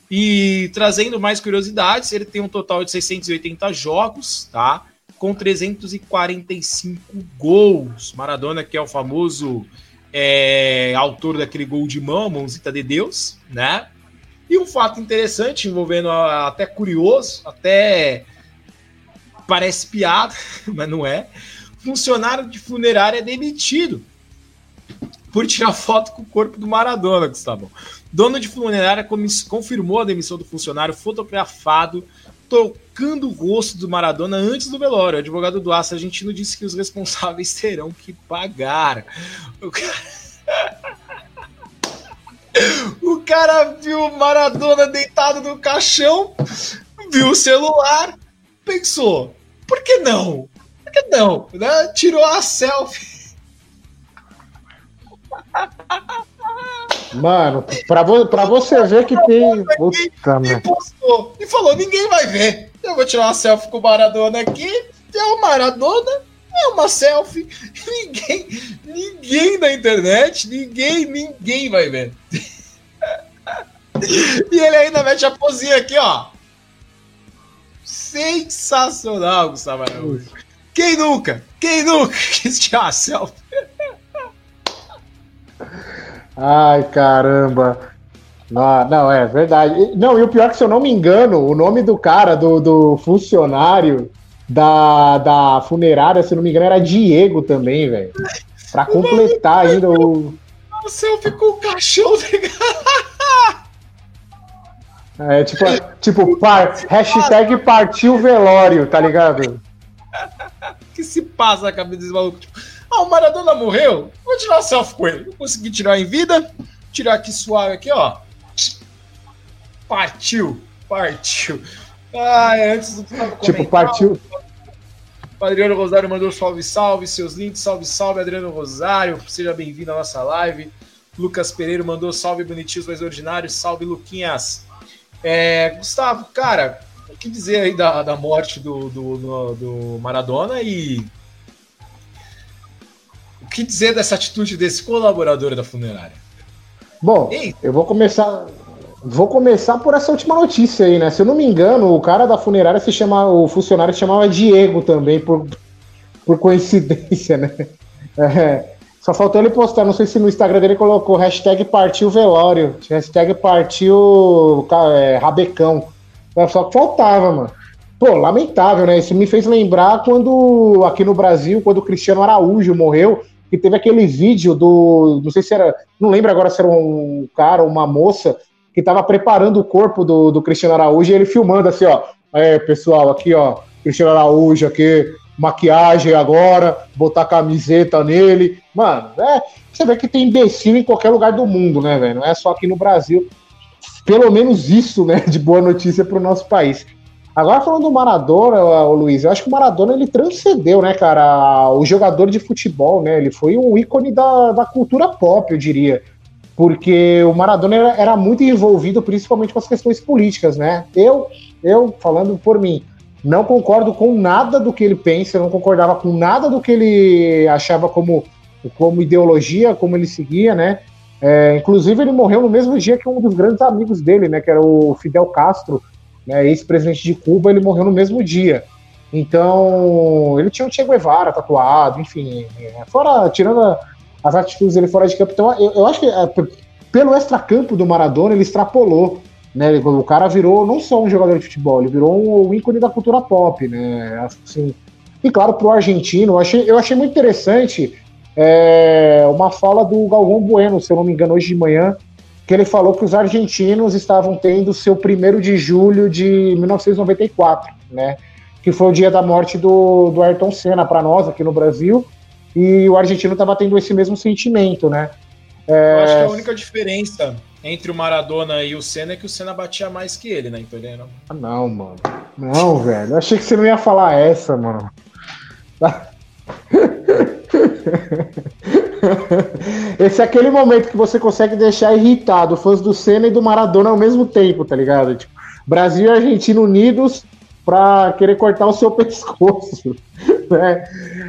E trazendo mais curiosidades, ele tem um total de 680 jogos, tá? Com 345 gols. Maradona, que é o famoso é, autor daquele gol de mão, mãozita de Deus, né? E um fato interessante, envolvendo até curioso, até parece piada, mas não é. Funcionário de funerária é demitido por tirar foto com o corpo do Maradona, Gustavo. Dono de funerária confirmou a demissão do funcionário fotografado tocando o rosto do Maradona antes do velório. O advogado do Aço argentino disse que os responsáveis terão que pagar. O cara... O cara viu o Maradona deitado no caixão, viu o celular, pensou: por que não? Por que não? Né? Tirou a selfie. Mano, pra, vo pra você ver que tem. Puta, e, postou, e falou: ninguém vai ver. Eu vou tirar uma selfie com o Maradona aqui. É o Maradona, é uma selfie. Ninguém, ninguém na internet, ninguém, ninguém vai ver. e ele ainda mete a posinha aqui, ó. Sensacional, Gustavo Araújo. Quem nunca? Quem nunca quis tirar uma selfie? Ai, caramba. Não, não, é verdade. Não, e o pior é que, se eu não me engano, o nome do cara, do, do funcionário da, da funerária, se eu não me engano, era Diego também, velho. Pra completar ainda o. O selfie com o caixão, É tipo, tipo par, hashtag partiu velório, tá ligado? que se passa na cabeça desse maluco? Tipo, ah, o Maradona morreu? Vou tirar selfie com ele. Vou conseguir tirar em vida. Tirar aqui suave aqui, ó. Partiu, partiu. Ai, antes do Tipo, partiu. O Adriano Rosário mandou salve, salve, seus lindos, salve, salve, Adriano Rosário. Seja bem-vindo à nossa live. Lucas Pereira mandou salve, bonitinhos, mais ordinários. Salve, Luquinhas. É, Gustavo, cara, o que dizer aí da, da morte do, do, do, do Maradona e que dizer dessa atitude desse colaborador da funerária? Bom, Ei. eu vou começar. Vou começar por essa última notícia aí, né? Se eu não me engano, o cara da funerária se chama. O funcionário se chamava Diego também, por, por coincidência, né? É, só faltou ele postar, não sei se no Instagram dele colocou hashtag partiu velório, hashtag partiu é, rabecão. Só que faltava, mano. Pô, lamentável, né? Isso me fez lembrar quando, aqui no Brasil, quando o Cristiano Araújo morreu, que teve aquele vídeo do. Não sei se era. Não lembro agora se era um cara ou uma moça que tava preparando o corpo do, do Cristiano Araújo e ele filmando assim, ó. É, pessoal, aqui, ó. Cristiano Araújo aqui, maquiagem agora, botar camiseta nele. Mano, é, você vê que tem imbecil em qualquer lugar do mundo, né, velho? Não é só aqui no Brasil. Pelo menos isso, né, de boa notícia para o nosso país. Agora falando do Maradona, o Luiz, eu acho que o Maradona ele transcendeu, né, cara, o jogador de futebol, né? Ele foi um ícone da, da cultura pop, eu diria. Porque o Maradona era, era muito envolvido principalmente com as questões políticas, né? Eu, eu falando por mim, não concordo com nada do que ele pensa, não concordava com nada do que ele achava como, como ideologia, como ele seguia, né? É, inclusive, ele morreu no mesmo dia que um dos grandes amigos dele, né? Que era o Fidel Castro, né, ex-presidente de Cuba, ele morreu no mesmo dia. Então, ele tinha o Che Guevara tatuado, enfim. É, fora, tirando as atitudes dele fora de campo. Então, eu, eu acho que é, pelo extracampo do Maradona, ele extrapolou né? O cara virou não só um jogador de futebol, ele virou um, um ícone da cultura pop, né? Assim, e claro, para o argentino, eu achei, eu achei muito interessante é, uma fala do Galvão Bueno, se eu não me engano, hoje de manhã, que ele falou que os argentinos estavam tendo seu primeiro de julho de 1994, né? Que foi o dia da morte do, do Ayrton Senna para nós aqui no Brasil, e o argentino estava tendo esse mesmo sentimento, né? É... Eu acho que a única diferença entre o Maradona e o Senna é que o Senna batia mais que ele, né? Entendeu? Ah, não, mano. Não, velho. Eu achei que você não ia falar essa, mano. Esse é aquele momento que você consegue deixar irritado fãs do Senna e do Maradona ao mesmo tempo, tá ligado? Tipo, Brasil e Argentina unidos pra querer cortar o seu pescoço. Né?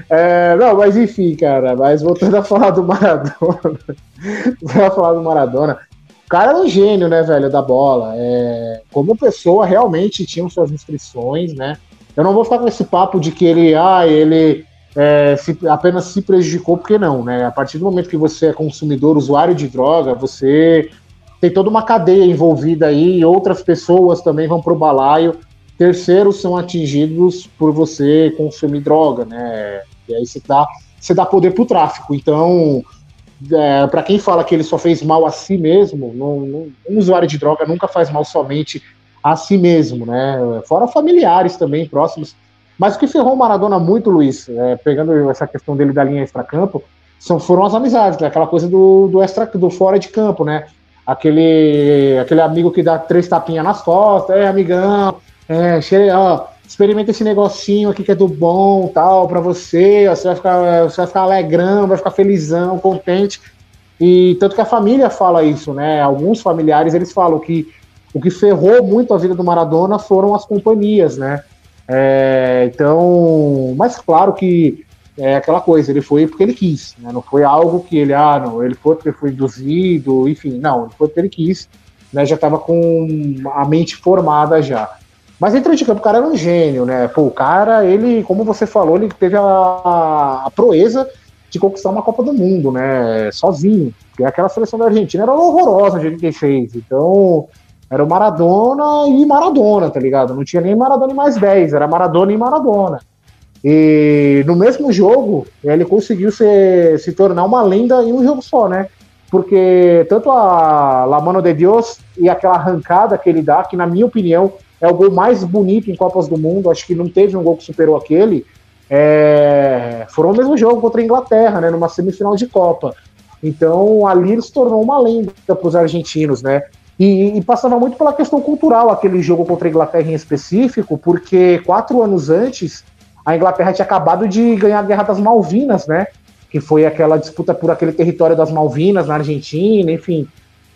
É, não, mas enfim, cara. Mas voltando a falar do Maradona. Voltando a falar do Maradona. O cara era um gênio, né, velho, da bola. É, como pessoa, realmente tinha suas inscrições, né? Eu não vou ficar com esse papo de que ele, ah, ele é, se, apenas se prejudicou, porque não, né? A partir do momento que você é consumidor, usuário de droga, você tem toda uma cadeia envolvida aí, outras pessoas também vão pro balaio, terceiros são atingidos por você consumir droga, né? E aí você dá, você dá poder pro tráfico. Então, é, para quem fala que ele só fez mal a si mesmo, não, não, um usuário de droga nunca faz mal somente a si mesmo, né? Fora familiares também próximos. Mas o que ferrou o Maradona muito, Luiz, é, pegando essa questão dele da linha extra-campo, são, foram as amizades, né? aquela coisa do, do, extra, do fora de campo, né? Aquele, aquele amigo que dá três tapinhas nas costas, é amigão, é, cheio, ó, experimenta esse negocinho aqui que é do bom, tal, para você, você vai ficar, você vai ficar alegrão, vai ficar felizão, contente. E tanto que a família fala isso, né? Alguns familiares eles falam que o que ferrou muito a vida do Maradona foram as companhias, né? É, então, mas claro que é aquela coisa, ele foi porque ele quis, né? Não foi algo que ele, ah, não, ele foi porque foi induzido, enfim, não, ele foi porque ele quis, né? Já estava com a mente formada já. Mas dentro de campo, o cara era um gênio, né? Pô, o cara, ele, como você falou, ele teve a, a proeza de conquistar uma Copa do Mundo, né? Sozinho. E aquela seleção da Argentina era horrorosa de 86. Então, era o Maradona e Maradona, tá ligado? Não tinha nem Maradona e mais 10, era Maradona e Maradona. E no mesmo jogo, ele conseguiu se, se tornar uma lenda em um jogo só, né? Porque tanto a La Mano de Dios e aquela arrancada que ele dá, que na minha opinião é o gol mais bonito em Copas do Mundo, acho que não teve um gol que superou aquele, é... foram o mesmo jogo contra a Inglaterra, né? Numa semifinal de Copa. Então ali ele se tornou uma lenda para os argentinos, né? E, e, passava muito pela questão cultural aquele jogo contra a Inglaterra em específico, porque quatro anos antes a Inglaterra tinha acabado de ganhar a Guerra das Malvinas, né? Que foi aquela disputa por aquele território das Malvinas na Argentina, enfim.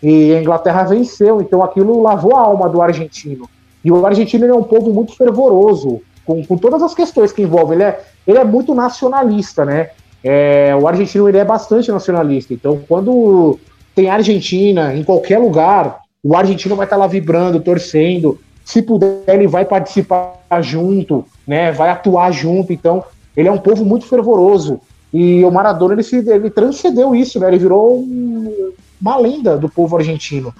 E a Inglaterra venceu, então aquilo lavou a alma do argentino. E o argentino é um povo muito fervoroso, com, com todas as questões que envolvem. Ele é, ele é muito nacionalista, né? É, o argentino ele é bastante nacionalista. Então, quando tem Argentina em qualquer lugar, o argentino vai estar lá vibrando, torcendo. Se puder, ele vai participar junto, né? Vai atuar junto. Então, ele é um povo muito fervoroso. E o Maradona ele, se, ele transcendeu isso, né? Ele virou um, uma lenda do povo argentino.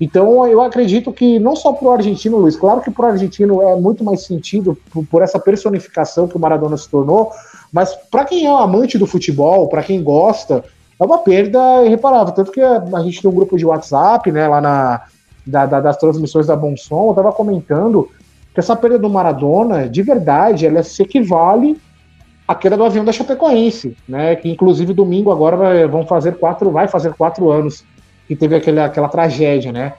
Então, eu acredito que não só para o argentino, Luiz, claro que para o argentino é muito mais sentido por, por, essa personificação que o Maradona se tornou, mas para quem é um amante do futebol, para quem gosta, é uma perda irreparável. Tanto que a gente tem um grupo de WhatsApp, né, lá na, da, da, das transmissões da Bom Som, eu estava comentando que essa perda do Maradona, de verdade, ela se equivale à queda do avião da Chapecoense, né, que inclusive domingo agora vão fazer quatro, vai fazer quatro anos que teve aquele, aquela tragédia, né?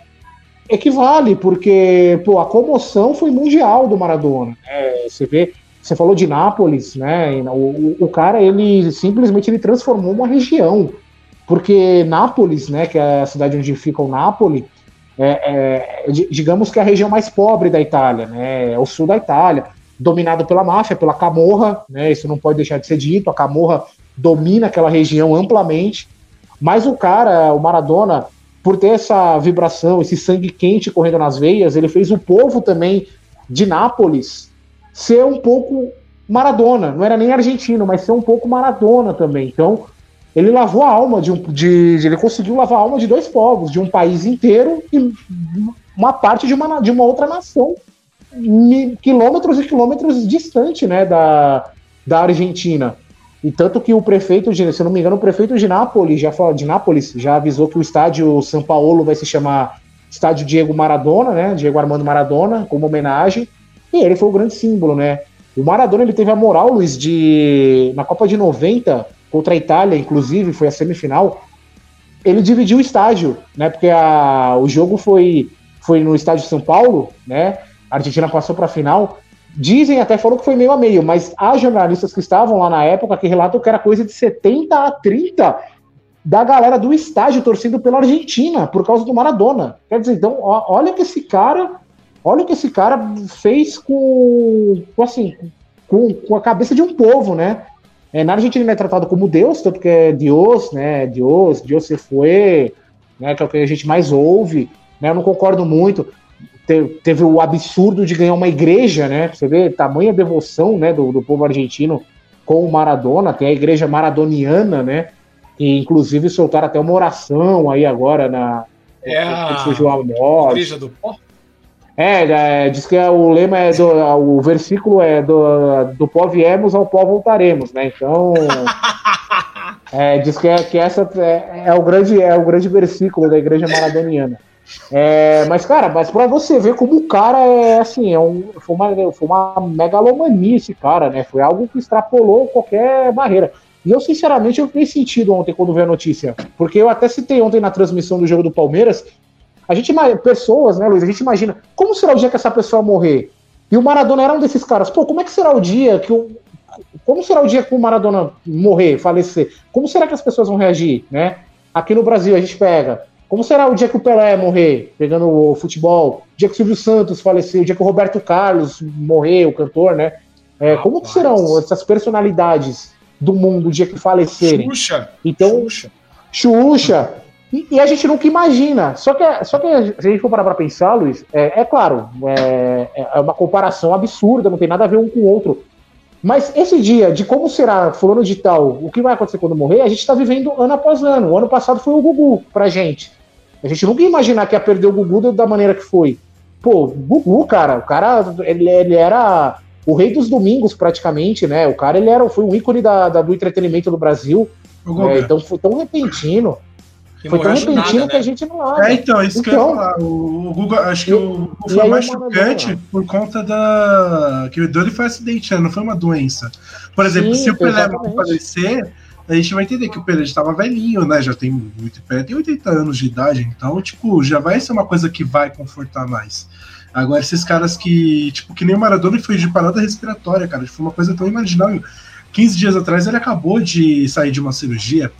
Equivale, porque pô, a comoção foi mundial do Maradona. Né? Você vê você falou de Nápoles, né? O, o, cara, ele simplesmente ele transformou uma região. Porque Nápoles, né, que é a cidade onde fica o Nápoles, é, é, digamos que é a região mais pobre da Itália, né? É o sul da Itália, dominado pela máfia, pela Camorra, né? Isso não pode deixar de ser dito. A Camorra domina aquela região amplamente. Mas o cara, o Maradona, por ter essa vibração, esse sangue quente correndo nas veias, ele fez o povo também de Nápoles ser um pouco Maradona. Não era nem argentino, mas ser um pouco Maradona também. Então, ele lavou a alma de um. De, ele conseguiu lavar a alma de dois povos, de um país inteiro e uma parte de uma, de uma outra nação, quilômetros e quilômetros distante né, da, da Argentina. E tanto que o prefeito, de, se não me engano, o prefeito de Nápoles já de Nápoles já avisou que o estádio São Paulo vai se chamar Estádio Diego Maradona, né? Diego Armando Maradona, como homenagem. E ele foi o grande símbolo, né? O Maradona ele teve a moral, Luiz, de. Na Copa de 90, contra a Itália, inclusive, foi a semifinal. Ele dividiu o estádio, né? Porque a, o jogo foi, foi no estádio de São Paulo, né? A Argentina passou para a final. Dizem até falou que foi meio a meio, mas há jornalistas que estavam lá na época que relatam que era coisa de 70 a 30 da galera do estádio torcendo pela Argentina por causa do Maradona. Quer dizer, então, ó, olha que esse cara Olha o que esse cara fez com assim, com, com, a cabeça de um povo, né? É, na Argentina ele é tratado como Deus, tanto que é Deus, né? Deus, Deus se foi, né? Que é o que a gente mais ouve. Né? Eu não concordo muito. Te, teve o absurdo de ganhar uma igreja, né? Você vê tamanha devoção, né? Do, do povo argentino com o Maradona. Tem a igreja maradoniana, né? Que inclusive soltaram até uma oração aí agora na. É a, surgiu a morte. igreja do pó? É, é, diz que o lema é do. O versículo é do, do pó viemos ao pó voltaremos, né? Então. É, diz que, é, que essa é, é, o grande, é o grande versículo da igreja maradoniana. É, mas, cara, mas pra você ver como o cara é assim, é um, foi, uma, foi uma megalomania esse cara, né? Foi algo que extrapolou qualquer barreira. E eu, sinceramente, eu fiquei sentido ontem quando vi a notícia. Porque eu até citei ontem na transmissão do jogo do Palmeiras a gente, pessoas, né, Luiz? A gente imagina como será o dia que essa pessoa morrer? E o Maradona era um desses caras. Pô, como é que será o dia que o. Como será o dia que o Maradona morrer, falecer? Como será que as pessoas vão reagir, né? Aqui no Brasil a gente pega. Como será o dia que o Pelé morrer, pegando o futebol? O dia que o Silvio Santos falecer, o dia que o Roberto Carlos morrer, o cantor, né? É, como que serão essas personalidades do mundo o dia que falecerem? Xuxa. Então, Xuxa. Xuxa E, e, a gente nunca imagina. Só que, só que se a gente for parar pra pensar, Luiz, é, é claro, é, é, uma comparação absurda, não tem nada a ver um com o outro. Mas esse dia de como será fulano de tal, o que vai acontecer quando morrer, a gente está vivendo ano após ano. O ano passado foi o Gugu pra gente. A gente nunca ia imaginar que ia perder o Gugu da maneira que foi. Pô, Gugu, cara, o cara, ele, ele era o rei dos domingos praticamente, né? O cara, ele era, foi um ícone da, da do entretenimento do Brasil. É, então foi tão repentino. Que foi tão repentino nada, que né? a gente não acha. É, então, isso então, que eu ia então, falar. O, Google, acho que e, o Google foi mais chocante por conta da. que o dele foi acidente, né? Não foi uma doença. Por exemplo, Sim, se o Pelé não falecer, a gente vai entender que o Pelé estava velhinho, né? Já tem muito Pelé tem 80 anos de idade, então, tipo, já vai ser uma coisa que vai confortar mais. Agora, esses caras que, tipo, que nem o Maradona foi de parada respiratória, cara, foi uma coisa tão imaginável. 15 dias atrás ele acabou de sair de uma cirurgia,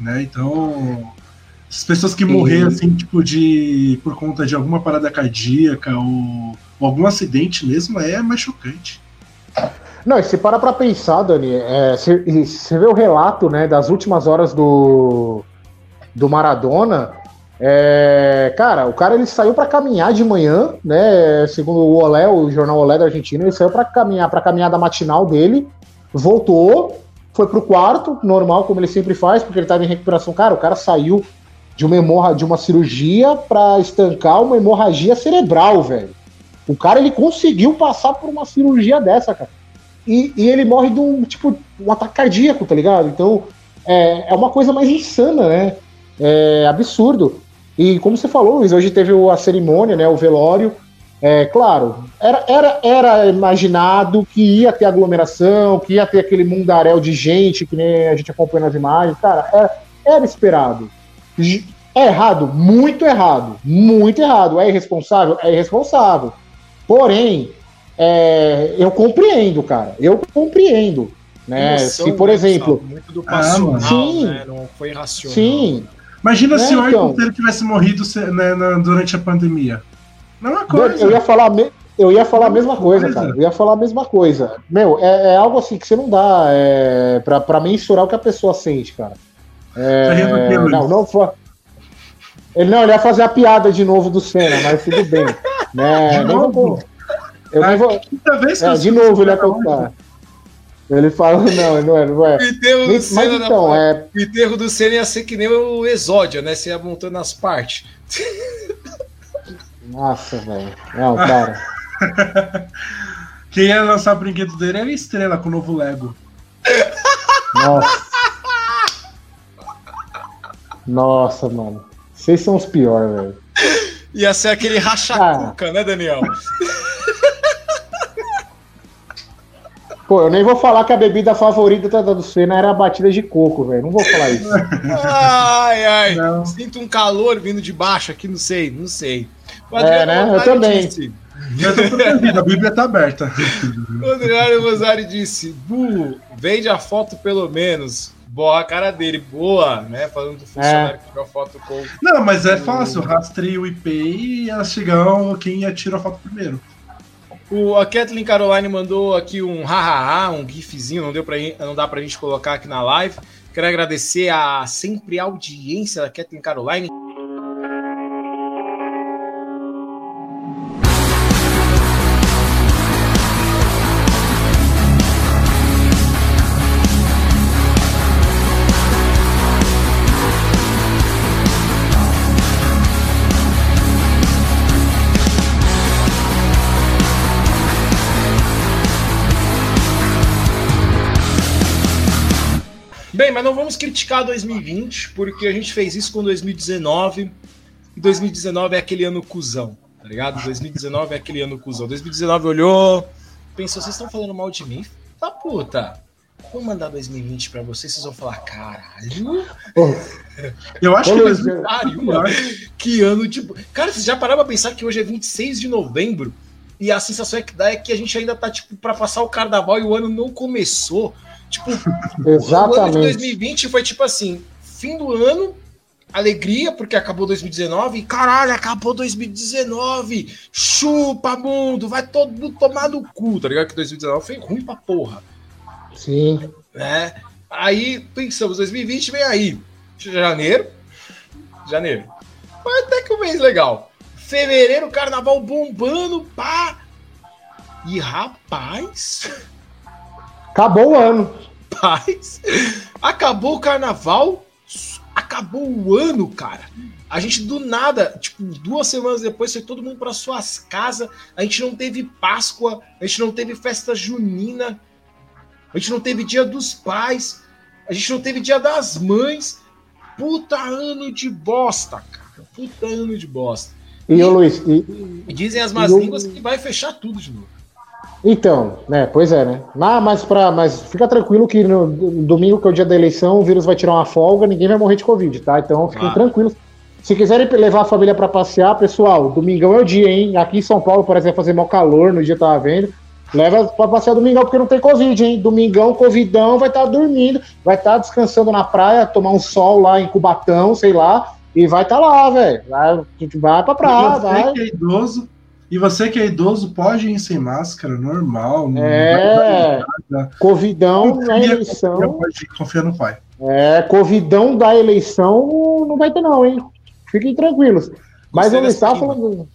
né? Então, as pessoas que morreram, assim, tipo, de. por conta de alguma parada cardíaca ou, ou algum acidente mesmo, é mais chocante. Não, e se para pra pensar, Dani, é, você vê o relato, né, das últimas horas do, do Maradona, é, cara, o cara ele saiu para caminhar de manhã, né, segundo o Olé, o jornal Olé da Argentina, ele saiu para caminhar, para caminhada matinal dele, voltou, foi pro quarto, normal, como ele sempre faz, porque ele estava em recuperação. Cara, o cara saiu de uma hemorra, de uma cirurgia para estancar uma hemorragia cerebral, velho. O cara ele conseguiu passar por uma cirurgia dessa, cara. E, e ele morre de um tipo um ataque cardíaco, tá ligado? Então é, é uma coisa mais insana, né? É absurdo. E como você falou, Luiz, hoje teve a cerimônia, né? O velório. É claro, era, era, era imaginado que ia ter aglomeração, que ia ter aquele mundaréu de gente, que nem a gente acompanha nas imagens. Cara, era, era esperado. É errado? Muito errado. Muito errado. É irresponsável? É irresponsável. Porém, é, eu compreendo, cara. Eu compreendo. Né? Emoção, Se, por né, exemplo. Muito do passional, ah, sim, né? Não foi racional. Sim. Imagina é, se o então, Ayrton tivesse morrido né, durante a pandemia. Não é uma coisa. Eu ia falar, eu ia falar a mesma coisa, coisa, cara. Eu ia falar a mesma coisa. Meu, é, é algo assim que você não dá é, pra, pra mensurar o que a pessoa sente, cara. É, tá não, não foi. Ele não, ele ia fazer a piada de novo do Senna, mas tudo bem. né? De novo? Eu nem vou. Vez é, de novo ele ia contar. Ele fala, não, não é, não é. O enterro do Senna, então, é... o enterro do Senna ia ser que nem o Exódio, né? Você ia montando as partes. Nossa, velho. Não, cara. Quem ia lançar o brinquedo dele era a estrela com o novo Lego. Nossa. Nossa, mano. Vocês são os piores, velho. Ia ser aquele racha-cuca, ah. né, Daniel? Pô, eu nem vou falar que a bebida favorita da do Senna era a batida de coco, velho. Não vou falar isso. ai, ai. Não. Sinto um calor vindo de baixo aqui, não sei, não sei. O é, né? Eu também. Disse, a Bíblia tá aberta. O Adriano Rosari disse: burro, vende a foto pelo menos. Boa a cara dele, boa, né? Falando do funcionário é. que tirou a foto com. Não, mas é fácil, rastreia o IP e elas chegam quem tira a foto primeiro. O, a Kathleen Caroline mandou aqui um hahaha, um gifzinho, não, deu pra, não dá pra gente colocar aqui na live. Quero agradecer a sempre a audiência da Kathleen Caroline. Bem, mas não vamos criticar 2020, porque a gente fez isso com 2019. E 2019 é aquele ano cuzão, tá ligado? 2019 é aquele ano cuzão. 2019 olhou, pensou, vocês estão falando mal de mim? Tá puta. Vou mandar 2020 pra vocês, vocês vão falar, caralho. Eu acho que 2020, que ano, tipo. Cara, vocês já pararam pra pensar que hoje é 26 de novembro? E a sensação é que dá é que a gente ainda tá, tipo, pra passar o carnaval e o ano não começou. Tipo, Exatamente. o ano de 2020 foi tipo assim, fim do ano, alegria, porque acabou 2019, e caralho, acabou 2019, chupa mundo, vai todo mundo tomar no cu, tá ligado? Que 2019 foi ruim pra porra. Sim. Né? Aí pensamos, 2020 vem aí, janeiro, janeiro. Foi até que um mês legal. Fevereiro, carnaval bombando, pá. E rapaz. Acabou o ano. Rapaz, acabou o carnaval, acabou o ano, cara. A gente do nada, tipo, duas semanas depois, foi todo mundo para suas casas. A gente não teve Páscoa, a gente não teve festa junina, a gente não teve Dia dos Pais, a gente não teve Dia das Mães. Puta ano de bosta, cara. Puta ano de bosta. E, o Luiz. E, dizem as más línguas que vai fechar tudo de novo. Então, né, pois é, né? Ah, mas, pra, mas fica tranquilo que no domingo, que é o dia da eleição, o vírus vai tirar uma folga, ninguém vai morrer de Covid, tá? Então fiquem ah. tranquilos. Se quiserem levar a família para passear, pessoal, domingão é o dia, hein? Aqui em São Paulo, por exemplo, fazer mau calor no dia que tava vendo. Leva pra passear domingão, porque não tem Covid, hein? Domingão, Covidão, vai estar tá dormindo, vai estar tá descansando na praia, tomar um sol lá em Cubatão, sei lá, e vai estar tá lá, velho. Vai, vai pra praia, vai. Que é idoso, e você que é idoso pode ir sem máscara, normal. É, Covidão confia, na eleição. Confia, confia no pai. É, Covidão da eleição não vai ter, não, hein? Fiquem tranquilos. Mas eu estava falando.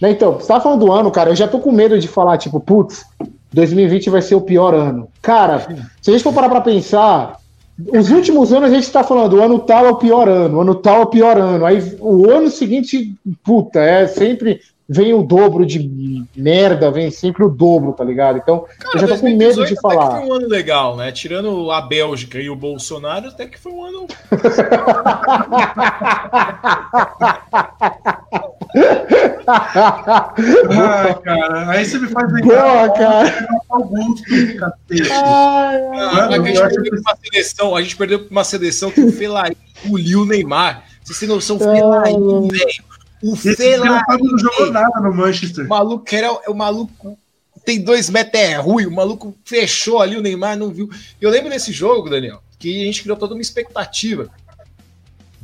Né, então, você estava falando do ano, cara. Eu já tô com medo de falar, tipo, putz, 2020 vai ser o pior ano. Cara, se a gente for parar pra pensar, os últimos anos a gente tá falando, o ano tal é o pior ano, o ano tal é o pior ano. Aí o ano seguinte, puta, é sempre vem o dobro de merda, vem sempre o dobro, tá ligado? Então, Cara, eu já tô com medo de falar. Até que foi um ano legal, né? Tirando a Bélgica e o Bolsonaro, até que foi um ano. Ai, cara, aí você me faz lembrar. Boa, cara. Augusto, cacete. Ai, ah, a, gente perdeu uma seleção, a gente perdeu uma seleção que o Felaí engoliu o Neymar. Vocês têm noção, Felaí, velho o Fellaini não jogou nada no Manchester. O maluco era o maluco tem dois metros é ruim, o maluco fechou ali, o Neymar não viu. Eu lembro desse jogo, Daniel, que a gente criou toda uma expectativa,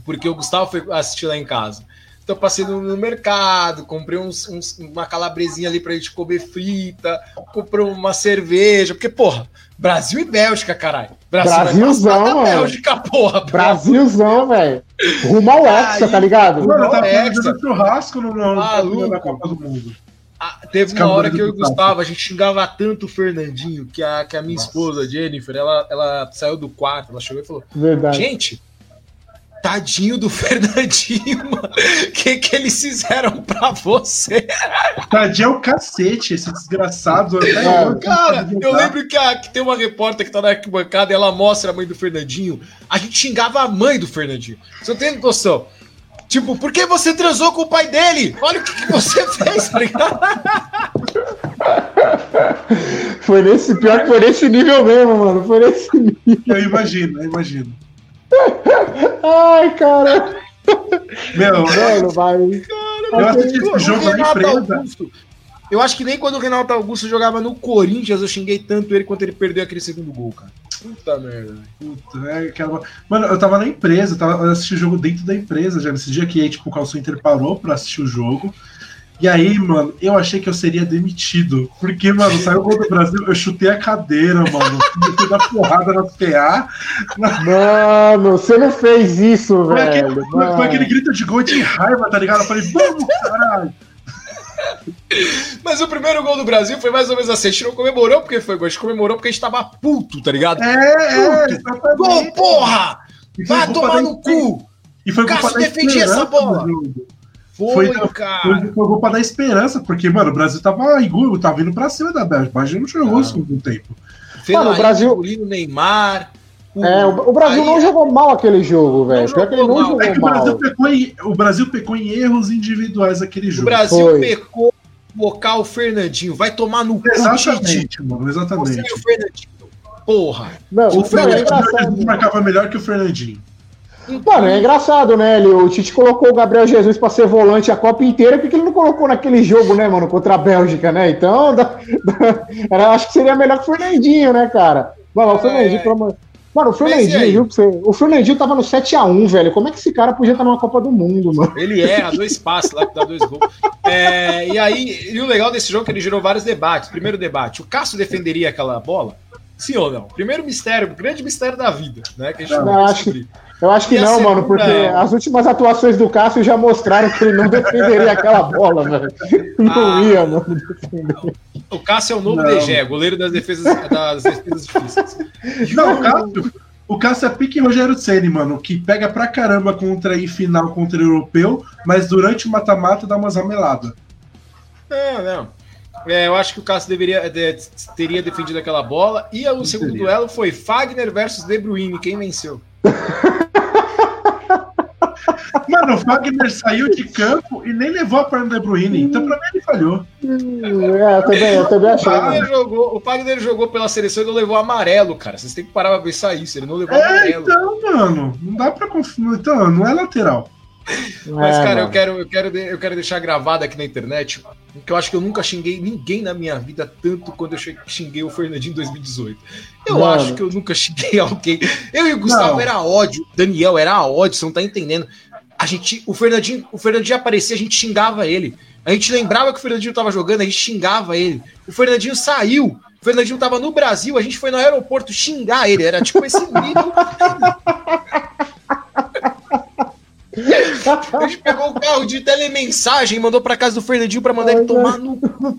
porque o Gustavo foi assistir lá em casa. Então passei no, no mercado, comprei uns, uns, uma calabresinha ali pra gente comer frita, comprei uma cerveja, porque, porra, Brasil e Bélgica, caralho. Brasil Brasilzão, mano. Bélgica, porra. Brasilzão, velho. Rumo ao Hexa, tá ligado? Mano, tá fazendo churrasco no, no, na Copa do Mundo. Ah, teve uma hora que eu e o Gustavo, a gente xingava tanto o Fernandinho que a, que a minha Nossa. esposa, Jennifer, ela, ela saiu do quarto, ela chegou e falou: Verdade. Gente, Tadinho do Fernandinho, mano. O que, que eles fizeram pra você? Tadinho é o cacete, esse desgraçado. É, cara, eu lembro que, a, que tem uma repórter que tá na arquibancada e ela mostra a mãe do Fernandinho. A gente xingava a mãe do Fernandinho. Você não tem noção? Tipo, por que você transou com o pai dele? Olha o que, que você fez, tá Foi nesse, pior que foi nesse nível mesmo, mano. Foi nesse nível. Eu imagino, eu imagino. Ai, cara. Meu, mano, vai. eu assisti esse jogo na empresa. Eu acho que nem quando o Renato Augusto jogava no Corinthians eu xinguei tanto ele quanto ele perdeu aquele segundo gol, cara. Puta merda. Puta, é aquela... Mano, eu tava na empresa, tava, eu assisti o jogo dentro da empresa já. Nesse dia que tipo, o Calço Inter parou pra assistir o jogo. E aí, mano, eu achei que eu seria demitido. Porque, mano, saiu o gol do Brasil, eu chutei a cadeira, mano. Comecei a dar porrada na PA. Mano, você não fez isso, foi velho. Aquele, foi, aquele grito de gol de raiva, tá ligado? Eu falei, vamos, caralho. Mas o primeiro gol do Brasil foi mais ou menos assim. A gente não comemorou porque foi gol, a gente comemorou porque a gente tava puto, tá ligado? É, puto. é. Gol, porra! Vai tomar no cu! E foi Cássio defendia essa bola. Foi, foi, cara. Foi, foi pra dar esperança, porque, mano, o Brasil tava igual, tava indo pra cima da Bélgica, mas a gente não jogou isso por um tempo. Mano, o Brasil. O Neymar. O... É, o, o Brasil Aí, não jogou mal aquele jogo, velho. Pior que ele não jogou é que mal. O Brasil, pecou em, o Brasil pecou em erros individuais aquele jogo. O Brasil foi. pecou colocar o Fernandinho. Vai tomar no cu, Exatamente, mano. Exatamente. Você e o Fernandinho. Porra. Não, o Fernandinho é marcava melhor que o Fernandinho. Mano, é engraçado, né? Ele, o Tite colocou o Gabriel Jesus para ser volante a Copa inteira, porque ele não colocou naquele jogo, né, mano, contra a Bélgica, né? Então, da, da, era, acho que seria melhor que o Fernandinho, né, cara? Mano, o Fernandinho, é. pelo Mano, o Fernandinho, viu? Você, o Fernandinho tava no 7x1, velho. Como é que esse cara podia estar numa Copa do Mundo, mano? Ele é, a dois passos lá que dá dois gols. É, e aí, e o legal desse jogo é que ele gerou vários debates. Primeiro debate: o Cássio defenderia aquela bola? Sim ou não? Primeiro mistério, grande mistério da vida, né? Que a gente não, acho que Eu acho que E não, mano, porque as últimas atuações do Cássio já mostraram que ele não defenderia aquela bola, velho. Não Ah. ia, mano, defender. O Cássio é o novo Não. DG, goleiro das defesas, das defesas difíceis. Não, o Cássio, o Cássio é pique Rogério Ceni, mano, que pega pra caramba contra em final contra o europeu, mas durante o mata-mata dá umas rameladas. Não, não. É, eu acho que o Cássio deveria, de- teria defendido aquela bola. E o segundo duelo foi Fagner versus De Bruyne. Quem venceu? Mano, o Fagner saiu de campo e nem levou a perna do De Bruyne, então pra mim ele falhou. É, eu também, eu também O achei. Fagner, mano. jogou, o Fagner jogou pela seleção e não levou amarelo, cara. Vocês têm que parar pra pensar isso. Ele não levou É, amarelo. então, mano, não dá pra confundir. Então, não é lateral. Mas, É, cara, eu quero, eu, quero, eu quero deixar gravado aqui na internet que eu acho que eu nunca xinguei ninguém na minha vida tanto quando eu xinguei o Fernandinho em 2018. Eu Mano. acho que eu nunca xinguei alguém. Eu e o Gustavo Não. era ódio, Daniel era ódio, você não tá entendendo. A gente, o Fernandinho, o Fernandinho aparecia, a gente xingava ele. A gente lembrava que o Fernandinho tava jogando, a gente xingava ele. O Fernandinho saiu. O Fernandinho tava no Brasil, a gente foi no aeroporto xingar ele. Era tipo esse nível. A gente pegou o carro de telemensagem mandou pra casa do Fernandinho pra mandar ele tomar no cu.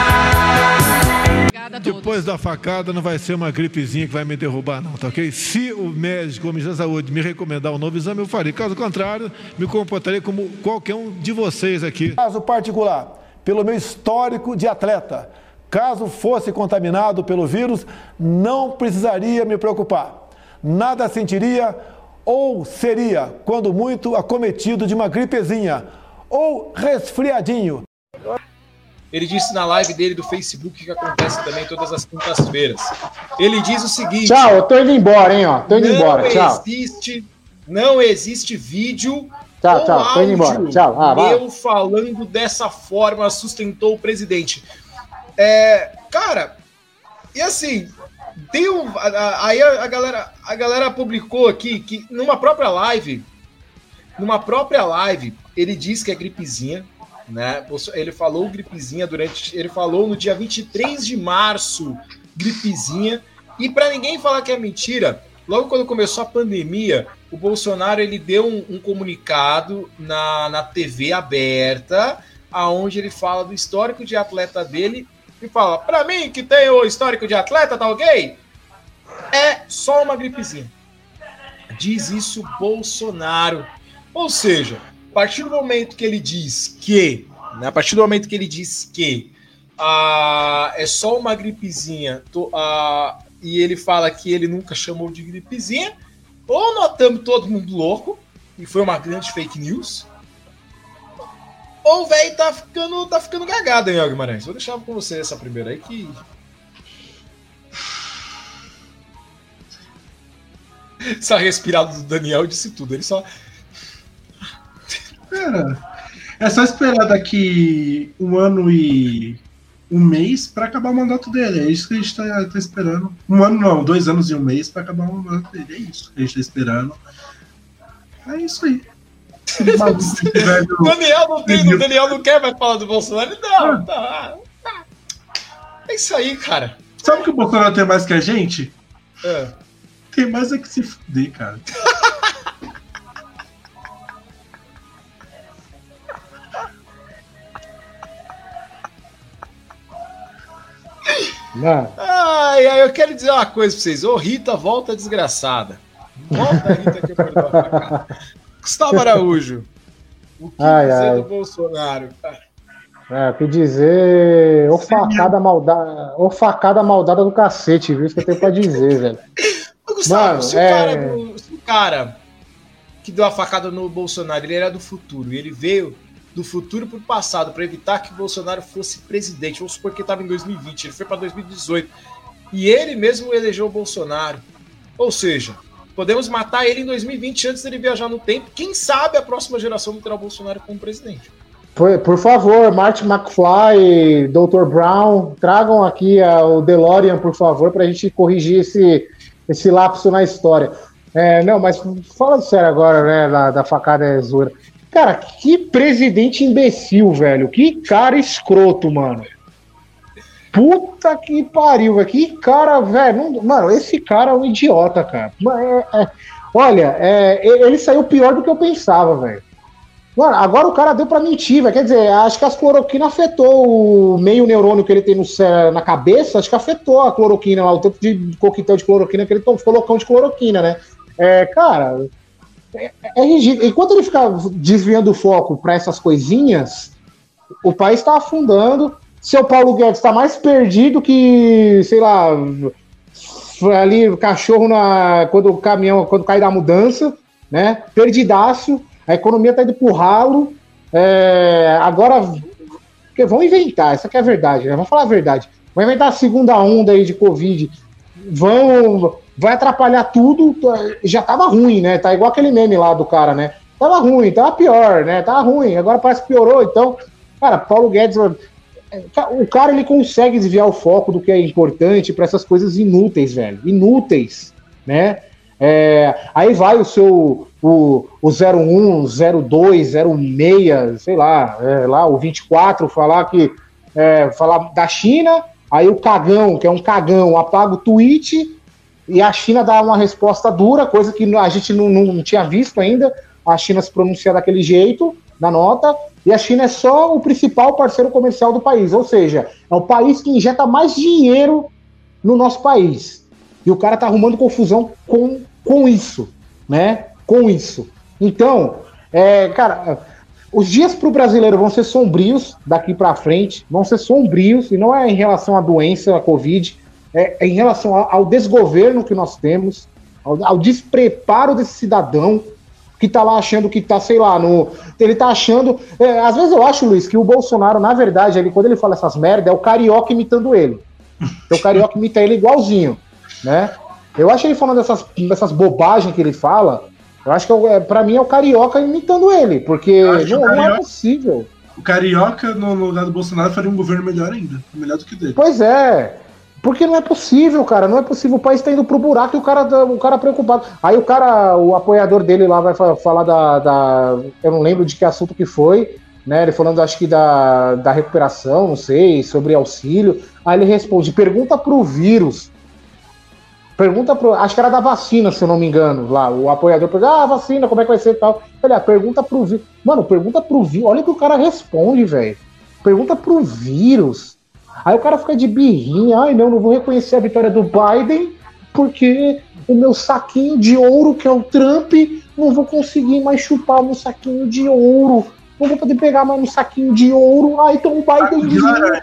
Depois da facada não vai ser uma gripezinha que vai me derrubar, não, tá ok? Se o médico ou o ministro da Saúde me recomendar um novo exame, eu farei. Caso contrário, me comportarei como qualquer um de vocês aqui. Caso particular, pelo meu histórico de atleta, caso fosse contaminado pelo vírus, não precisaria me preocupar. Nada sentiria ou seria, quando muito, acometido de uma gripezinha ou resfriadinho. Ele disse na live dele do Facebook que acontece também todas as quintas-feiras. Ele diz o seguinte: Tchau, eu tô indo embora, hein, ó. Tô indo não embora, tchau. existe, não existe vídeo Tchau, tchau, tô indo embora. Tchau. Ah, meu falando dessa forma sustentou o presidente. É, cara, e assim, tem um, aí a, a galera, a galera publicou aqui que numa própria live, numa própria live, ele diz que é gripezinha, né? Ele falou gripezinha durante, ele falou no dia 23 de março, gripezinha, e para ninguém falar que é mentira, logo quando começou a pandemia, o Bolsonaro ele deu um, um comunicado na, na TV aberta, aonde ele fala do histórico de atleta dele e fala: para mim que tem o histórico de atleta, tá ok? É só uma gripezinha. Diz isso Bolsonaro. Ou seja, a partir do momento que ele diz que, né, a partir do momento que ele diz que ah, é só uma gripezinha, to- ah, e ele fala que ele nunca chamou de gripezinha, ou notamos todo mundo louco, e foi uma grande fake news, ou o velho tá ficando, tá ficando gagado, hein, Guimarães? Vou deixar com você essa primeira aí que. Essa respirada do Daniel disse tudo. Ele só. Cara, é só esperar daqui um ano e um mês pra acabar o mandato dele. É isso que a gente tá, tá esperando. Um ano não, dois anos e um mês pra acabar o mandato dele. É isso que a gente tá esperando. É isso aí. Daniel não tem, o Daniel não quer mais falar do Bolsonaro. Não, tá. tá. É isso aí, cara. Sabe que o Bolsonaro tem mais que a gente? É. Tem mais é que se fuder, cara. Ai, ai, eu quero dizer uma coisa pra vocês. Ô, Rita, volta desgraçada. Volta, Rita, que eu perdoo a facada. Gustavo Araújo. O que Ai, dizer ai. do Bolsonaro, cara? É, o que dizer. Ô facada maldada, ô facada maldada do cacete, viu? Isso que eu tenho pra dizer, velho. Gustavo, Mano, se, o é- cara, se o cara que deu a facada no Bolsonaro, ele era do futuro, e ele veio do futuro pro passado para evitar que o Bolsonaro fosse presidente. Vamos supor que estava em 2020, ele foi para 2018. E ele mesmo elegeu o Bolsonaro. Ou seja, podemos matar ele em 2020 antes dele viajar no tempo. Quem sabe a próxima geração não terá o Bolsonaro como presidente. Por, por favor, Martin McFly, Dr. Brown, tragam aqui ah, o DeLorean, por favor, pra gente corrigir esse, esse lapso na história. É, não, mas fala sério agora, né, da, da facada é zoeira. Cara, que presidente imbecil, velho. Que cara escroto, mano. Puta que pariu, velho. Que cara, velho. não- Mano, esse cara é um idiota, cara. É- é- olha, é, ele saiu pior do que eu pensava, velho. Mano, agora o cara deu pra mentir, velho. Quer dizer, acho que as cloroquina afetou o meio neurônio que ele tem no, na cabeça, acho que afetou a cloroquina lá, o tanto de coquetel de cloroquina que ele ficou loucão de cloroquina, né? É, cara, é, é ridículo. Enquanto ele ficar desviando o foco pra essas coisinhas, o país tá afundando. Seu Paulo Guedes tá mais perdido que, sei lá, ali cachorro na, quando o caminhão, quando cai da mudança, né? Perdidaço. A economia tá indo pro ralo. É, agora, porque vão inventar, essa que é a verdade, né? Vamos falar a verdade. Vão inventar a segunda onda aí de Covid. Vão. Vai atrapalhar tudo. Já tava ruim, né? Tá igual aquele meme lá do cara, né? Tava ruim, tava pior, né? Tava ruim, agora parece que piorou. Então, cara, Paulo Guedes. O cara ele consegue desviar o foco do que é importante para essas coisas inúteis, velho. Inúteis, né? É, aí vai o seu o, o 01, 02, 06, sei lá, é, lá o 24 falar que é, falar da China, aí o cagão, que é um cagão, apaga o tweet e a China dá uma resposta dura, coisa que a gente não, não tinha visto ainda, a China se pronunciar daquele jeito na nota, e a China é só o principal parceiro comercial do país, ou seja, é o país que injeta mais dinheiro no nosso país. E o cara tá arrumando confusão com, com isso, né? Com isso. Então, é, cara, os dias para o brasileiro vão ser sombrios daqui para frente, vão ser sombrios, e não é em relação à doença, à Covid, é, é em relação ao, ao desgoverno que nós temos, ao, ao despreparo desse cidadão que tá lá achando que tá, sei lá, no. Ele tá achando. é, às vezes eu acho, Luiz, que o Bolsonaro, na verdade, ele, quando ele fala essas merdas, é o carioca imitando ele. Então o carioca imita ele igualzinho, né? Eu acho ele falando dessas, dessas bobagens que ele fala. Eu acho que é, para mim é o carioca imitando ele, porque não, o não é carioca- possível. O Carioca, no lugar do Bolsonaro, faria um governo melhor ainda. Melhor do que dele. Pois é. Porque não é possível, cara. Não é possível. O país tá indo pro buraco e o cara, o cara preocupado. Aí o cara, o apoiador dele lá vai fa- falar da, da- Eu não lembro de que assunto que foi, né? Ele falando, acho que da, da recuperação, não sei, sobre auxílio. Aí ele responde: pergunta pro vírus. Pergunta pro. Acho que era da vacina, se eu não me engano. Lá, o apoiador pergunta: ah, vacina, como é que vai ser e tal. Olha, pergunta pro vírus. Mano, pergunta pro vírus. Olha o que o cara responde, velho. Pergunta pro vírus. Aí o cara fica de birrinha, ai não, não vou reconhecer a vitória do Biden, porque o meu saquinho de ouro, que é o Trump, não vou conseguir mais chupar o meu saquinho de ouro. Não vou poder pegar mais um saquinho de ouro. Ah, então o Bidenzinho.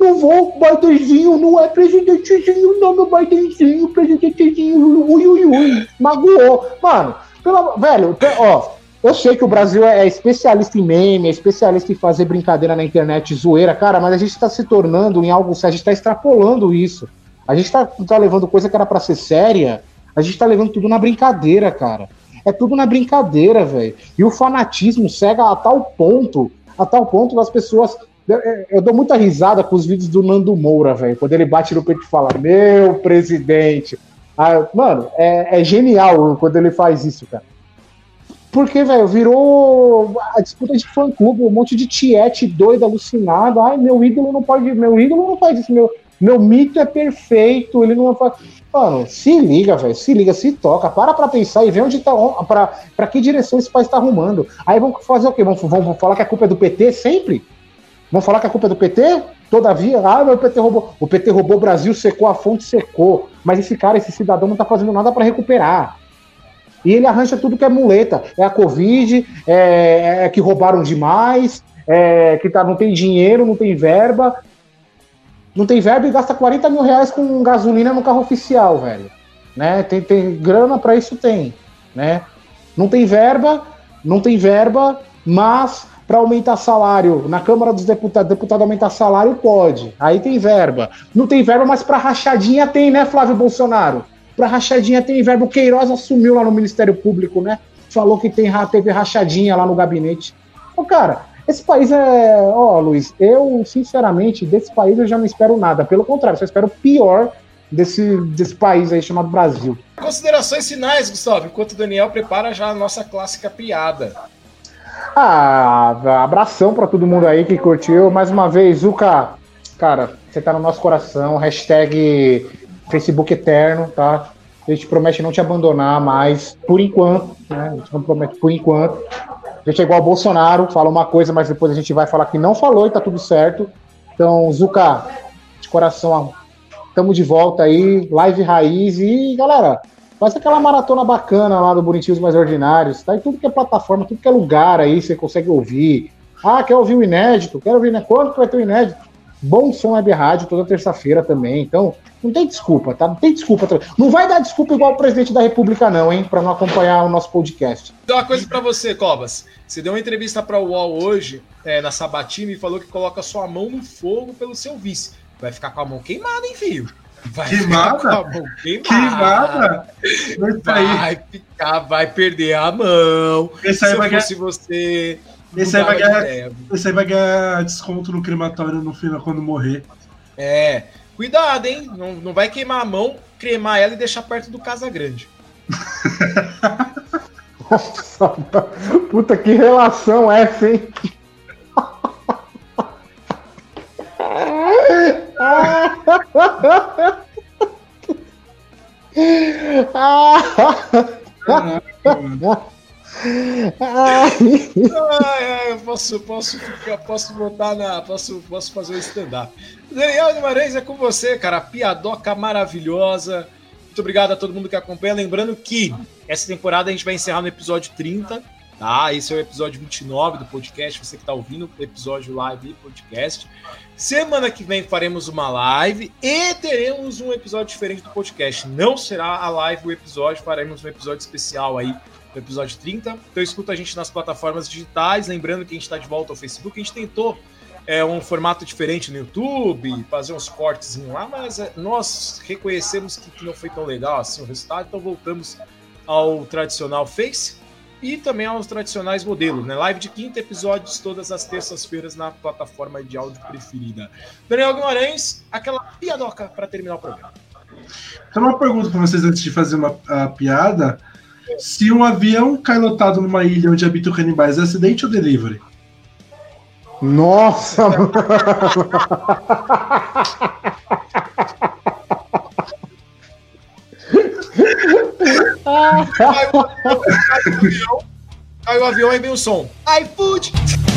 Não vou, Bidenzinho não é presidentezinho, não, meu Bidenzinho, presidentezinho, ui, ui, ui. Magoou. Mano, pelo, velho, ó, eu sei que o Brasil é especialista em meme, é especialista em fazer brincadeira na internet, zoeira, cara, mas a gente tá se tornando em algo, a gente tá extrapolando isso. A gente tá, tá levando coisa que era pra ser séria, a gente tá levando tudo na brincadeira, cara. É tudo na brincadeira, velho. E o fanatismo cega a tal ponto, a tal ponto das pessoas. Eu- eu dou muita risada com os vídeos do Nando Moura, velho. Quando ele bate no peito e fala, meu presidente. Ah, mano, é, é genial quando ele faz isso, cara. Porque, velho, virou a disputa de fã-clube, um monte de tiete doido, alucinado. Ai, meu ídolo não pode. Meu ídolo não faz isso. Meu, meu mito é perfeito. Ele não faz. Mano, se liga, velho. Se liga, se toca. Para pra pensar e vê onde tá. Pra, pra que direção esse país tá arrumando. Aí vamos fazer o quê? Vamos, vamos falar que a culpa é do PT sempre? Vamos falar que a culpa é do PT? Todavia, ah, o PT roubou. O PT roubou o Brasil, secou a fonte, secou. Mas esse cara, esse cidadão, não tá fazendo nada pra recuperar. E ele arranja tudo que é muleta. É a Covid, é, é que roubaram demais, é, que tá, não tem dinheiro, não tem verba, não tem verba e gasta 40 mil reais com gasolina no carro oficial, velho. Né? Tem, tem grana para isso tem, né? Não tem verba, não tem verba, mas para aumentar salário na Câmara dos Deputados, deputado aumentar salário pode. Aí tem verba. Não tem verba, mas para rachadinha tem, né, Flávio Bolsonaro? Para rachadinha tem verba. O Queiroz assumiu lá no Ministério Público, né? Falou que tem, teve rachadinha lá no gabinete. Ô, cara, esse país é. Ó, Luiz, eu, sinceramente, desse país eu já não espero nada. Pelo contrário, só espero o pior desse, desse país aí chamado Brasil. Considerações finais, Gustavo, enquanto o Daniel prepara já a nossa clássica piada. Ah, abração para todo mundo aí que curtiu. Mais uma vez, Zuka, cara, você tá no nosso coração. Hashtag Facebook Eterno, tá? A gente promete não te abandonar mais, por enquanto, né? A gente não promete por enquanto. A gente é igual ao Bolsonaro, fala uma coisa, mas depois a gente vai falar que não falou e tá tudo certo. Então, Zuka, de coração, tamo de volta aí, live raiz e galera, faz aquela maratona bacana lá do Bonitinhos Mais Ordinários, tá? E tudo que é plataforma, tudo que é lugar aí, você consegue ouvir. Ah, quer ouvir o inédito? Quero ouvir, né? Quando que vai ter o inédito? Bom Som Web Rádio toda terça-feira também. Então, não tem desculpa, tá? Não tem desculpa. Não vai dar desculpa igual o presidente da República, não, hein? Para não acompanhar o nosso podcast. Então, uma coisa para você, Cobas. Você deu uma entrevista para o UOL hoje, é, na Sabatina, e falou que coloca sua mão no fogo pelo seu vice. Vai ficar com a mão queimada, hein, filho? Vai queimada? Ficar com a mão queimada? queimada? Vai ficar, vai perder a mão. Esse aí Se vai fosse você esse aí, vai ganhar, esse aí vai ganhar desconto no crematório no final quando morrer. É. Cuidado, hein? Não, não vai queimar a mão, cremar ela e deixar perto do Casa Grande. Nossa, puta que relação essa, hein? ah, ai, ai, eu posso, posso, posso botar na. Posso, posso fazer o um stand-up. Daniel Guimarães é com você, cara. Piadoca maravilhosa. Muito obrigado a todo mundo que acompanha. Lembrando que essa temporada a gente vai encerrar no episódio 30. Tá? Esse é o episódio 29 do podcast. Você que está ouvindo o episódio live e podcast. Semana que vem faremos uma live e teremos um episódio diferente do podcast. Não será a live o episódio, faremos um episódio especial aí no episódio 30. Então escuta a gente nas plataformas digitais. Lembrando que a gente está de volta ao Facebook. A gente tentou é, um formato diferente no YouTube, fazer uns cortes lá, mas é, nós reconhecemos que não foi tão legal assim o resultado, então voltamos ao tradicional Face e também aos tradicionais modelos, né? Live de quinta, episódios todas as terças-feiras na plataforma de áudio preferida. Daniel Guimarães, aquela piadoca para terminar o programa. Então, uma pergunta para vocês antes de fazer uma piada. Se um avião cai lotado numa ilha onde habitam canibais, é acidente ou delivery? Nossa! cai, o avião, cai o avião e vem o som. Fu!